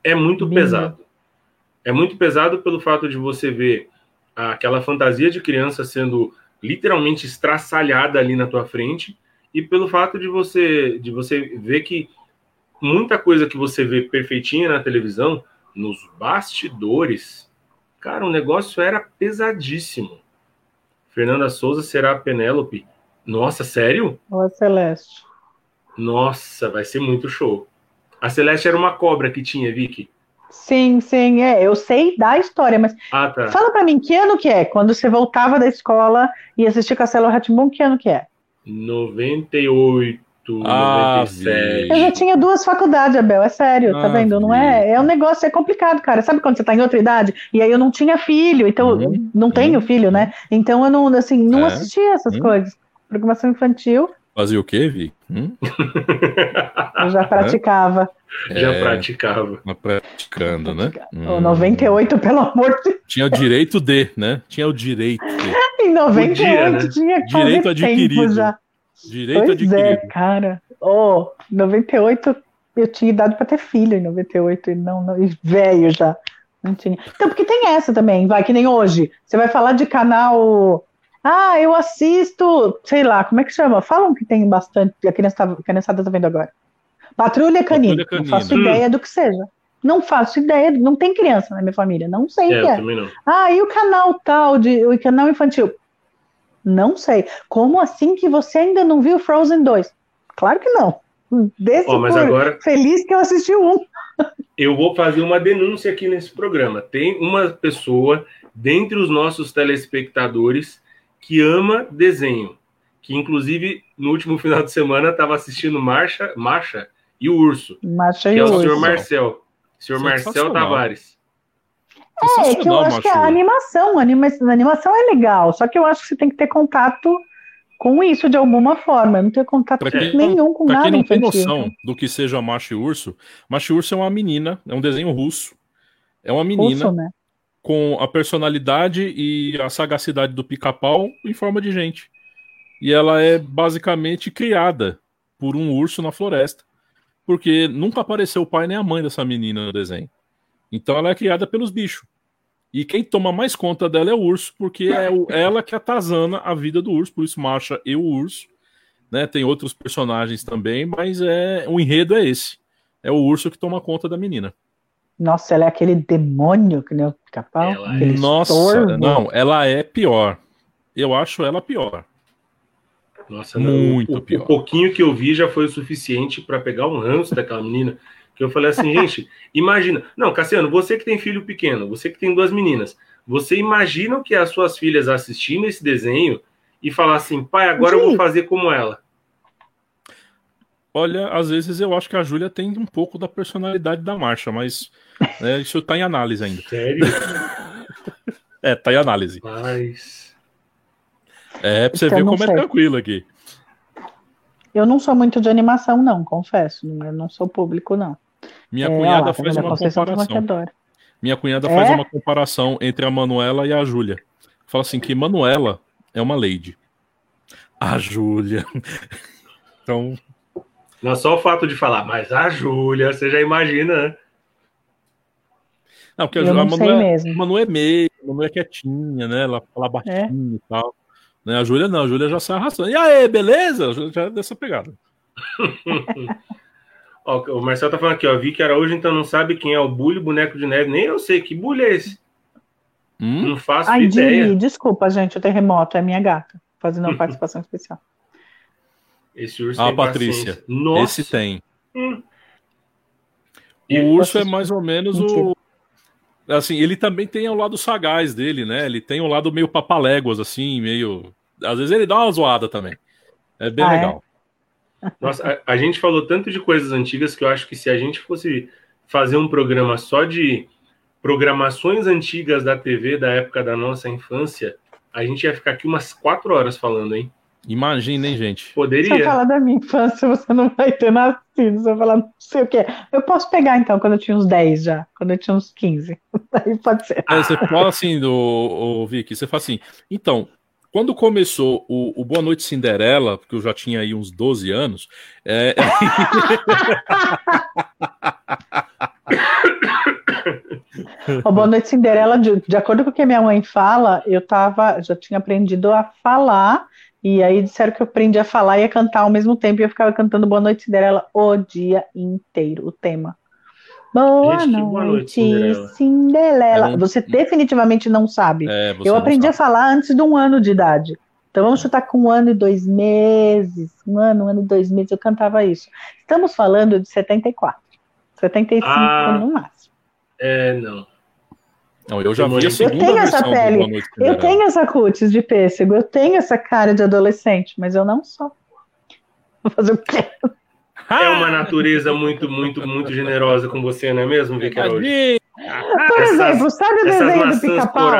É muito Bingo. pesado. É muito pesado pelo fato de você ver aquela fantasia de criança sendo literalmente estraçalhada ali na tua frente e pelo fato de você de você ver que muita coisa que você vê perfeitinha na televisão, nos bastidores, cara, o negócio era pesadíssimo. Fernanda Souza será a Penélope. Nossa, sério? Ou a Celeste. Nossa, vai ser muito show. A Celeste era uma cobra que tinha, Vicky. Sim, sim, é. Eu sei da história, mas Ah, tá. fala pra mim, que ano que é? Quando você voltava da escola e assistia Castelo Ratimbun, que ano que é? 98, Ah, 97. Eu já tinha duas faculdades, Abel, é sério, tá Ah, vendo? Não é, é um negócio, é complicado, cara. Sabe quando você tá em outra idade? E aí eu não tinha filho, então Uhum, não tenho filho, né? Então eu não, assim, não É, assistia essas uhum. coisas. Programação infantil, Fazia o quê, Vi? Hum? eu já praticava. Já É, praticava. mas praticando, né? O Hum. 98, pelo amor de Tinha o direito de, né? Tinha o direito de. Em 98 Podia, né? tinha que Direito fazer adquirido. tempo já. Direito pois adquirido. é, cara. Oh, 98 eu tinha idade para ter filho em 98 e não, não e velho já. Não tinha. Então, porque tem essa também, vai, que nem hoje. Você vai falar de canal. Ah, eu assisto, sei lá, como é que chama? Falam que tem bastante, a criançada, a criançada tá vendo agora. Patrulha Canina. Patrulha Não faço Canina. ideia do que seja. Não faço ideia, não tem criança na minha família, não sei o É, que é. não. Ah, e o canal tal, de, o canal infantil? Não sei. Como assim que você ainda não viu Frozen 2? Claro que não. Desse Ó, mas por agora feliz que eu assisti o um. eu vou fazer uma denúncia aqui nesse programa. Tem uma pessoa dentre os nossos telespectadores que ama desenho, que inclusive no último final de semana estava assistindo Marcha, Marcha e o Urso, Macha que e é o urso. senhor Marcel. Senhor Marcel. Tavares. É, que eu acho que a animação, a anima- a animação é legal, só que eu acho que você tem que ter contato com isso de alguma forma. Eu não tenho contato Pra quem- nenhum com Pra nada quem não tem noção do que seja Macho e Urso, Macho e Urso é uma menina, é um desenho russo. É uma menina Russo, né? com a personalidade e a sagacidade do pica-pau em forma de gente. E ela é basicamente criada por um urso na floresta. Porque nunca apareceu o pai nem a mãe dessa menina no desenho. Então ela é criada pelos bichos. E quem toma mais conta dela é o urso, porque é o- ela que atazana a vida do urso, por isso Marcha e o urso. Né? Tem outros personagens também, mas é o enredo é esse. É o urso que toma conta da menina. Nossa, ela é aquele demônio que nem o pica-pau. Ela é. Nossa, estorvo. não, ela é pior. Eu acho ela pior. Nossa, não, Muito o, pior. o pouquinho que eu vi já foi o suficiente para pegar um ranço daquela menina. Que eu falei assim, gente, imagina. Não, Cassiano, você que tem filho pequeno, você que tem duas meninas, você imagina o que as suas filhas assistindo esse desenho e falar assim, pai, agora eu vou Sim. fazer como ela. Olha, às vezes eu acho que a Júlia tem um pouco da personalidade da Marcha, mas né, isso tá em análise ainda. Sério? É, tá em análise. Mas. É, pra você Então, ver como é sei. tranquilo aqui. Eu não sou muito de animação, não, confesso. Eu não sou público, não. Minha É, cunhada lá, faz Fernanda uma comparação. Minha cunhada É? faz uma comparação entre a Manuela e a Júlia. Fala assim que Manuela é uma lady. A Júlia. Então, Não só o fato de falar, mas a Júlia, você já imagina, né? não, porque a, Eu a não sei Manu, é, mesmo. a Manu é meio, a Manu é quietinha, né? Ela fala baixinho e tal. Né? A Júlia não, a Júlia já sai arrastando. E aí, beleza? A Júlia já é dessa pegada. Ó, o Marcel tá falando aqui, ó. Vi que Araújo então não sabe quem é o Bully, boneco de neve. Nem eu sei que bully é esse. Hum? Não faço Ai, ideia. Desculpa, gente, o terremoto é minha gata, fazendo uma participação especial. Esse urso Ah, tem Patrícia. Esse tem. Hum. O urso é mais ou menos o. Assim, ele também tem o lado sagaz dele, né? Ele tem o lado meio papaléguas, assim, meio. Às vezes ele dá uma zoada também. É bem Ah, é? legal. Nossa, a, a gente falou tanto de coisas antigas que eu acho que se a gente fosse fazer um programa só de programações antigas da TV da época da nossa infância, a gente ia ficar aqui umas quatro horas falando, hein? Imagina, hein, gente? Poderia. Se eu falar da minha infância, você não vai ter nascido. Se eu falar não sei o quê. Eu posso pegar, então, quando eu tinha uns 10 já. Quando eu tinha uns 15. Aí pode ser. É, você fala assim, do, o Vicky, você fala assim, então, quando começou o, o, Boa Noite Cinderela, porque eu já tinha aí uns 12 anos, é... o Boa Noite Cinderela, de, de, acordo com o que minha mãe fala, eu tava, já tinha aprendido a falar, e aí disseram que eu aprendi a falar e a cantar ao mesmo tempo, e eu ficava cantando Boa Noite Cinderela o dia inteiro, o tema. Boa Gente, noite, boa noite Cinderela. Cinderela. Você definitivamente não sabe. É, eu aprendi sabe. a falar antes de um ano de idade. Então vamos chutar com um ano e dois meses. Um ano, um ano e dois meses, eu cantava isso. Estamos falando de 74. 75 ah, no máximo. É, não. Não, eu já vi a segunda eu tenho essa pele, eu tenho essa cutis de pêssego, eu tenho essa cara de adolescente, mas eu não sou. Vou fazer o quê? É uma natureza muito, muito, muito generosa com você, não é mesmo, Vicky Por exemplo, sabe o desenho do pica-pau?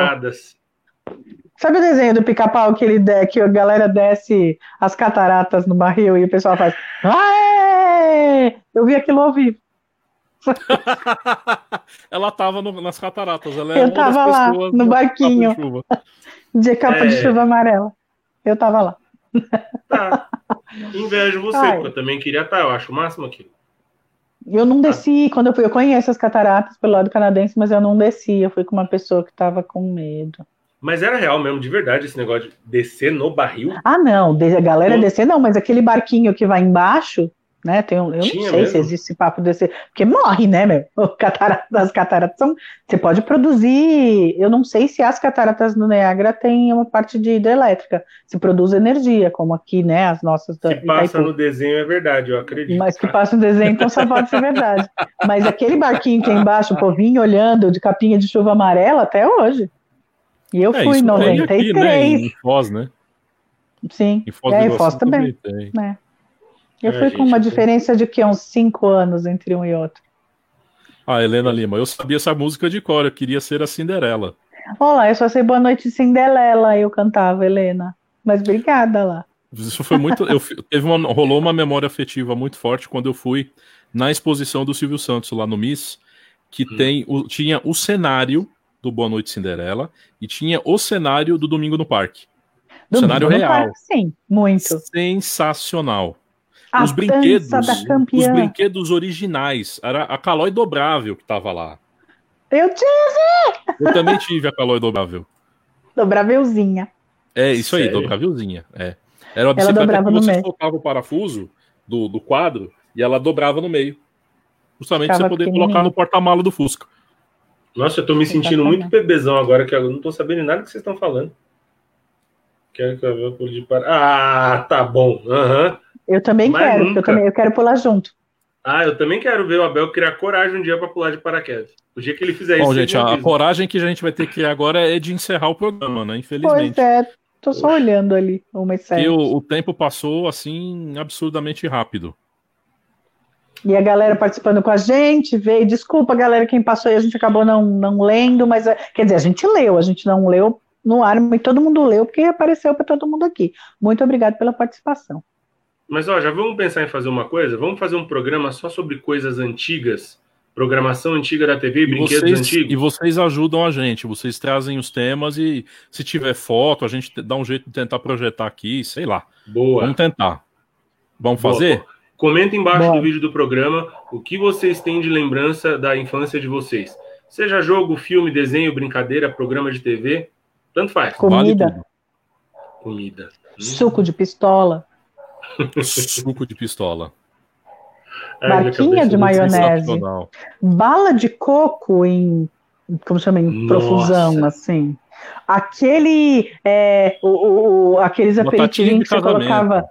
Sabe o desenho do pica-pau que, ele de, que a galera desce as cataratas no barril e o pessoal faz. Aê! Eu vi aquilo ao vivo. ela tava no, nas cataratas. Ela é eu tava lá, no barquinho. De, de capa é... de chuva amarela. Eu tava lá. Tá. Invejo você, Ai. porque eu também queria estar, eu acho o máximo aquilo. Eu não desci, quando eu fui, eu conheço as cataratas pelo lado canadense, mas eu não desci, eu fui com uma pessoa que estava com medo. Mas era real mesmo, de verdade, esse negócio de descer no barril? Ah, não, a galera descer não, mas aquele barquinho que vai embaixo, né? Tem um, eu Tinha não sei mesmo? se existe papo desse, porque morre, né, meu? as cataratas são, você pode produzir, eu não sei se as cataratas do Niágara têm uma parte de hidrelétrica, se produz energia, como aqui, né, as nossas da Se passa Itaipu. no desenho é verdade, eu acredito. Mas que passa no desenho, então só pode ser verdade. Mas aquele barquinho que é embaixo, o povinho olhando de capinha de chuva amarela até hoje. E eu é, fui em 93. Aqui, né, em Foz, né? Sim, em Foz, é, em Foz também. também. É. Eu é, fui com uma diferença de que uns cinco anos entre um e outro. Ah, Helena Lima, eu sabia essa música de cor, eu queria ser a Cinderela. Olá, eu só sei Boa Noite Cinderela, eu cantava, Helena. Mas obrigada lá. Isso foi muito. eu, teve uma, rolou uma memória afetiva muito forte quando eu fui na exposição do Silvio Santos lá no Miss, que hum. tem o, tinha o cenário do Boa Noite Cinderela e tinha o cenário do Domingo no Parque. Domingo cenário real. Parque, sim, muito. Sensacional. A os brinquedos, os brinquedos originais. Era a Calói dobrável que tava lá. Eu tive! Eu também tive a Calói dobrável. Dobrávelzinha. É, isso Sério? aí, dobrávelzinha. É. Era uma bicicleta que você soltava o parafuso do, do quadro e ela dobrava no meio. Justamente para você poder colocar no porta-mala do Fusca. Nossa, eu tô me sentindo muito bebezão agora, que eu não tô sabendo nada que vocês estão falando. Quero que eu vou de para. Ah, tá bom. Aham. Uhum. Eu também Mas quero, eu também eu quero pular junto. Ah, eu também quero ver o Abel criar coragem um dia para pular de paraquedas. O dia que ele fizer Bom, isso. Bom, gente, a, a coragem que a gente vai ter que criar agora é de encerrar o programa, né? Infelizmente. Pois é, tô só olhando ali umas séries. E o, o tempo passou assim absurdamente rápido. E a galera participando com a gente, veio. Desculpa, galera, quem passou aí, a gente acabou não, não lendo, mas é, quer dizer, a gente leu, a gente não leu no ar, mas todo mundo leu porque apareceu para todo mundo aqui. Muito obrigado pela participação. Mas ó, já vamos pensar em fazer uma coisa? Vamos fazer um programa só sobre coisas antigas, programação antiga da TV, e brinquedos vocês, antigos. E vocês ajudam a gente, vocês trazem os temas e se tiver foto, a gente dá um jeito de tentar projetar aqui, sei lá. Boa. Vamos tentar. Vamos Boa. fazer? Comenta embaixo Boa. do vídeo do programa o que vocês têm de lembrança da infância de vocês. Seja jogo, filme, desenho, brincadeira, programa de TV, tanto faz. Comida. Vale Comida. Suco de pistola. Suco de pistola. Barquinha de maionese. Bala de coco em. Como chama? Em profusão, assim. Aquele. É, o, o, aqueles aperitivos que você colocava.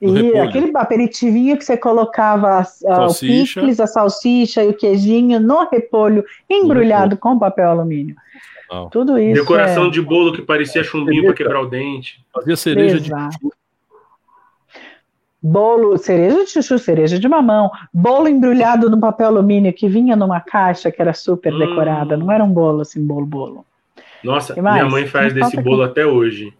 E aquele aperitivinho que você colocava a, o picles, a salsicha e o queijinho no repolho embrulhado com papel alumínio. Não. Tudo isso. Decoração é... de bolo que parecia chumbinho para quebrar o dente. Fazia cereja Exato. de bolo, cereja de chuchu, cereja de mamão, bolo embrulhado no papel alumínio que vinha numa caixa que era super hum. decorada, não era um bolo assim, bolo, bolo. Nossa, minha mãe faz desse bolo aqui. até hoje.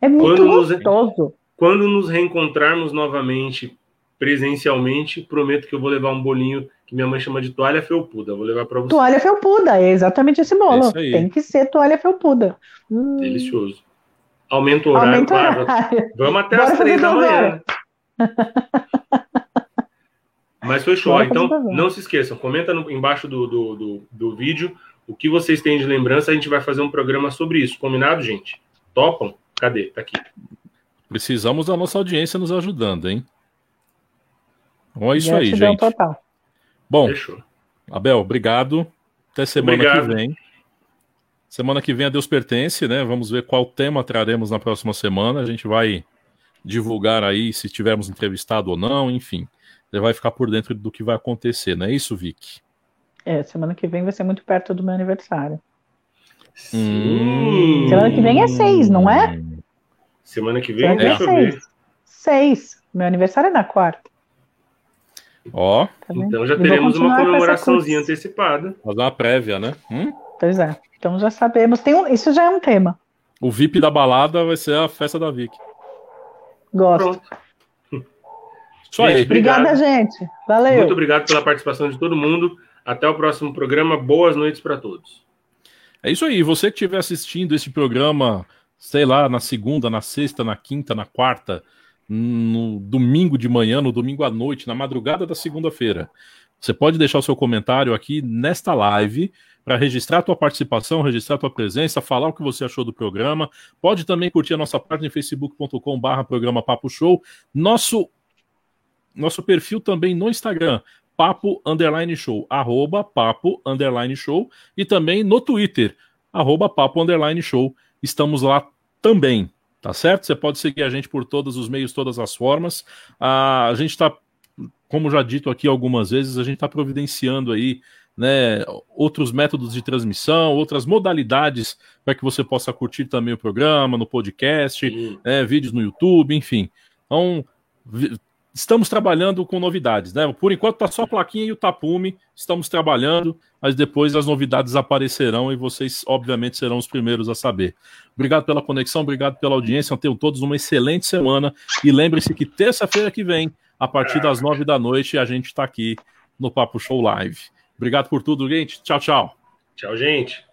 É muito quando gostoso. Quando nos reencontrarmos novamente presencialmente, prometo que eu vou levar um bolinho que minha mãe chama de toalha felpuda. Vou levar para você. Toalha felpuda, é exatamente esse bolo. É Tem que ser toalha felpuda. Hum. Delicioso. Aumenta o horário, Aumenta claro. Horário. Vamos até Bora as três da manhã. Mas foi show. Então, não se esqueçam, comenta no, embaixo do, do, do, do, vídeo o que vocês têm de lembrança. A gente vai fazer um programa sobre isso. Combinado, gente? Topam? Cadê? Tá aqui. Precisamos da nossa audiência nos ajudando, hein? Bom, é isso aí, gente. Total. Bom, Fechou. Abel, obrigado. Até semana obrigado. que vem. Semana que vem a Deus pertence, né? Vamos ver qual tema traremos na próxima semana. A gente vai divulgar aí se tivermos entrevistado ou não, enfim. Você vai ficar por dentro do que vai acontecer, não é isso, Vic? É, semana que vem vai ser muito perto do meu aniversário. Hum. Semana que vem é seis, não é? Semana que vem, semana que vem é seis. Seis. Meu aniversário é na quarta. Ó. Tá então já teremos uma comemoraçãozinha antecipada. Fazer uma prévia, né? Hum? Pois é. Então já sabemos. Tem um, isso já é um tema. O VIP da balada vai ser a festa da Vic. Gosto. Pronto. Isso aí. Obrigada, gente. Valeu. Muito obrigado pela participação de todo mundo. Até o próximo programa. Boas noites para todos. É isso aí. Você que estiver assistindo esse programa, sei lá, na segunda, na sexta, na quinta, na quarta, no domingo de manhã, no domingo à noite, na madrugada da segunda-feira. Você pode deixar o seu comentário aqui nesta live para registrar a tua participação, registrar a tua presença, falar o que você achou do programa. Pode também curtir a nossa página em facebook.com/barra programa Papo Show. Nosso nosso perfil também no Instagram, papo underline show, arroba papo underline show, e também no Twitter, arroba papo underline show. Estamos lá também. Tá certo? Você pode seguir a gente por todos os meios, todas as formas. Ah, a gente está, como já dito aqui algumas vezes, a gente está providenciando aí né, outros métodos de transmissão, outras modalidades para que você possa curtir também o programa no podcast, né, vídeos no YouTube, enfim. Então, estamos trabalhando com novidades, né? Por enquanto tá só a plaquinha e o tapume, estamos trabalhando, mas depois as novidades aparecerão e vocês, obviamente, serão os primeiros a saber. Obrigado pela conexão, obrigado pela audiência, tenham todos uma excelente semana e lembre-se que terça-feira que vem, a partir das nove da noite, a gente está aqui no Papo Show Live. Obrigado por tudo, gente. Tchau, tchau. Tchau, gente.